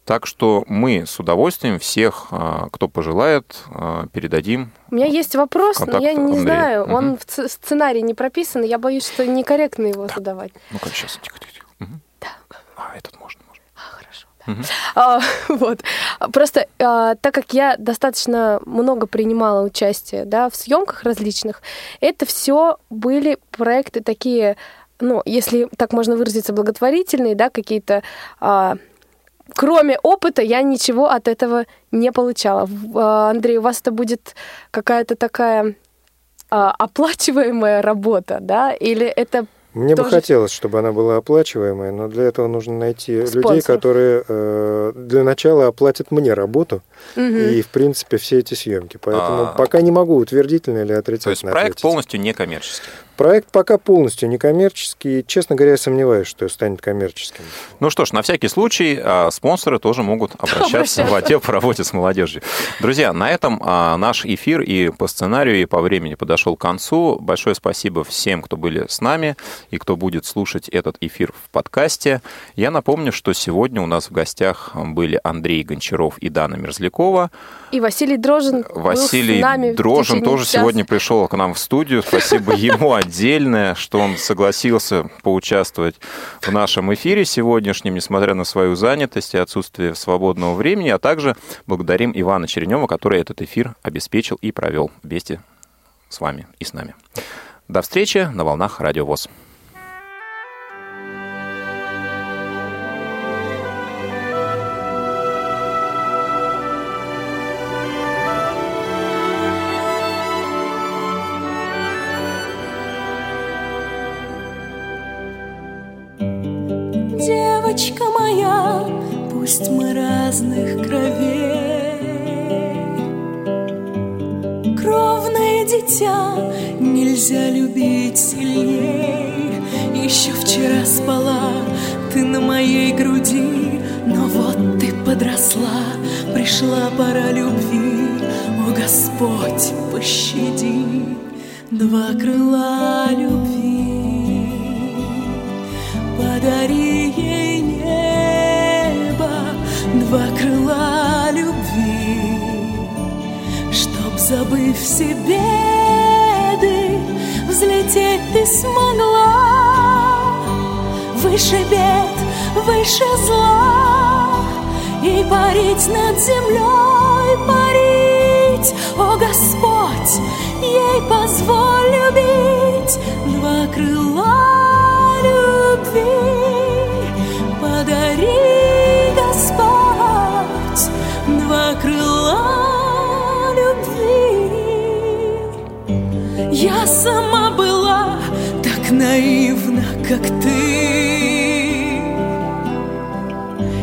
так что мы с удовольствием всех, а, кто пожелает, а, передадим. У меня есть вопрос, но я не Андрея. знаю, угу. он в сценарии не прописан, я боюсь, что некорректно его так. задавать. Ну-ка, сейчас, тихо, тихо, тихо. Угу. Да. А, этот можно. А, хорошо. Угу. А, вот. Просто а, так как я достаточно много принимала участие да, в съемках различных, это все были проекты такие, ну, если так можно выразиться, благотворительные, да, какие-то а, кроме опыта я ничего от этого не получала. А, Андрей, у вас это будет какая-то такая а, оплачиваемая работа, да? Или это мне тоже... бы хотелось, чтобы она была оплачиваемая, но для этого нужно найти Спонсоров. людей, которые э, для начала оплатят мне работу угу. и, в принципе, все эти съемки. Поэтому а... пока не могу утвердительно или отрицательно. То есть проект ответить. полностью некоммерческий. Проект пока полностью некоммерческий. Честно говоря, я сомневаюсь, что станет коммерческим. Ну что ж, на всякий случай а, спонсоры тоже могут обращаться в отдел по работе с молодежью. Друзья, на этом а, наш эфир и по сценарию, и по времени подошел к концу. Большое спасибо всем, кто были с нами и кто будет слушать этот эфир в подкасте. Я напомню, что сегодня у нас в гостях были Андрей Гончаров и Дана Мерзлякова. И Василий Дрожин Василий с нами Дрожин тоже часа. сегодня пришел к нам в студию. Спасибо ему отдельное, что он согласился поучаствовать в нашем эфире сегодняшнем, несмотря на свою занятость и отсутствие свободного времени, а также благодарим Ивана Черенева, который этот эфир обеспечил и провел вместе с вами и с нами. До встречи на волнах Радио ВОЗ. Пусть мы разных кровей. Кровное дитя Нельзя любить сильней. Еще вчера спала Ты на моей груди Но вот ты подросла. Пришла пора любви. О, Господь, пощади. Два крыла любви. Подари ей два крыла любви, Чтоб, забыв все беды, Взлететь ты смогла. Выше бед, выше зла И парить над землей, парить. О, Господь, ей позволь любить Два крыла любви. Подари два Я сама была так наивна, как ты,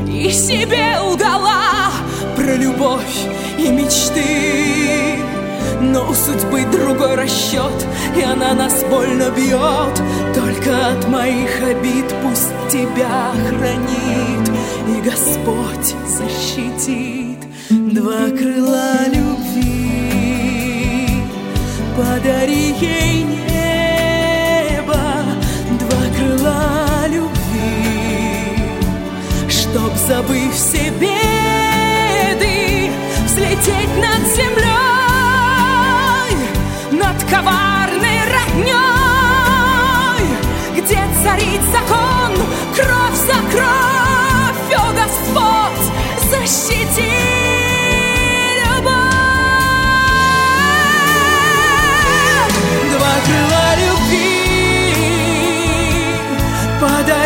и себе удала про любовь и мечты. Но у судьбы другой расчет И она нас больно бьет. Только от моих обид пусть тебя хранит. И Господь защитит Два крыла любви Подари ей небо Два крыла любви Чтоб, забыв все беды Взлететь над землей Над коварной родней Где царит закон Кровь за кровь, о Господь Защити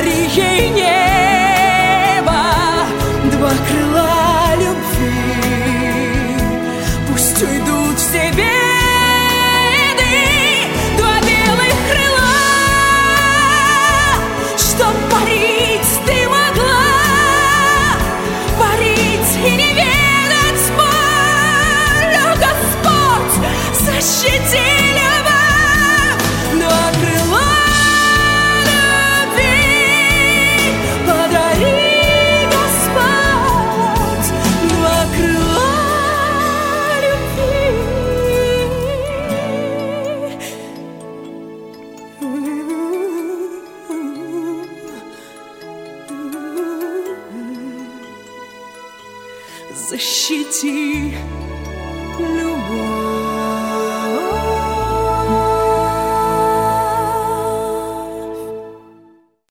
Подари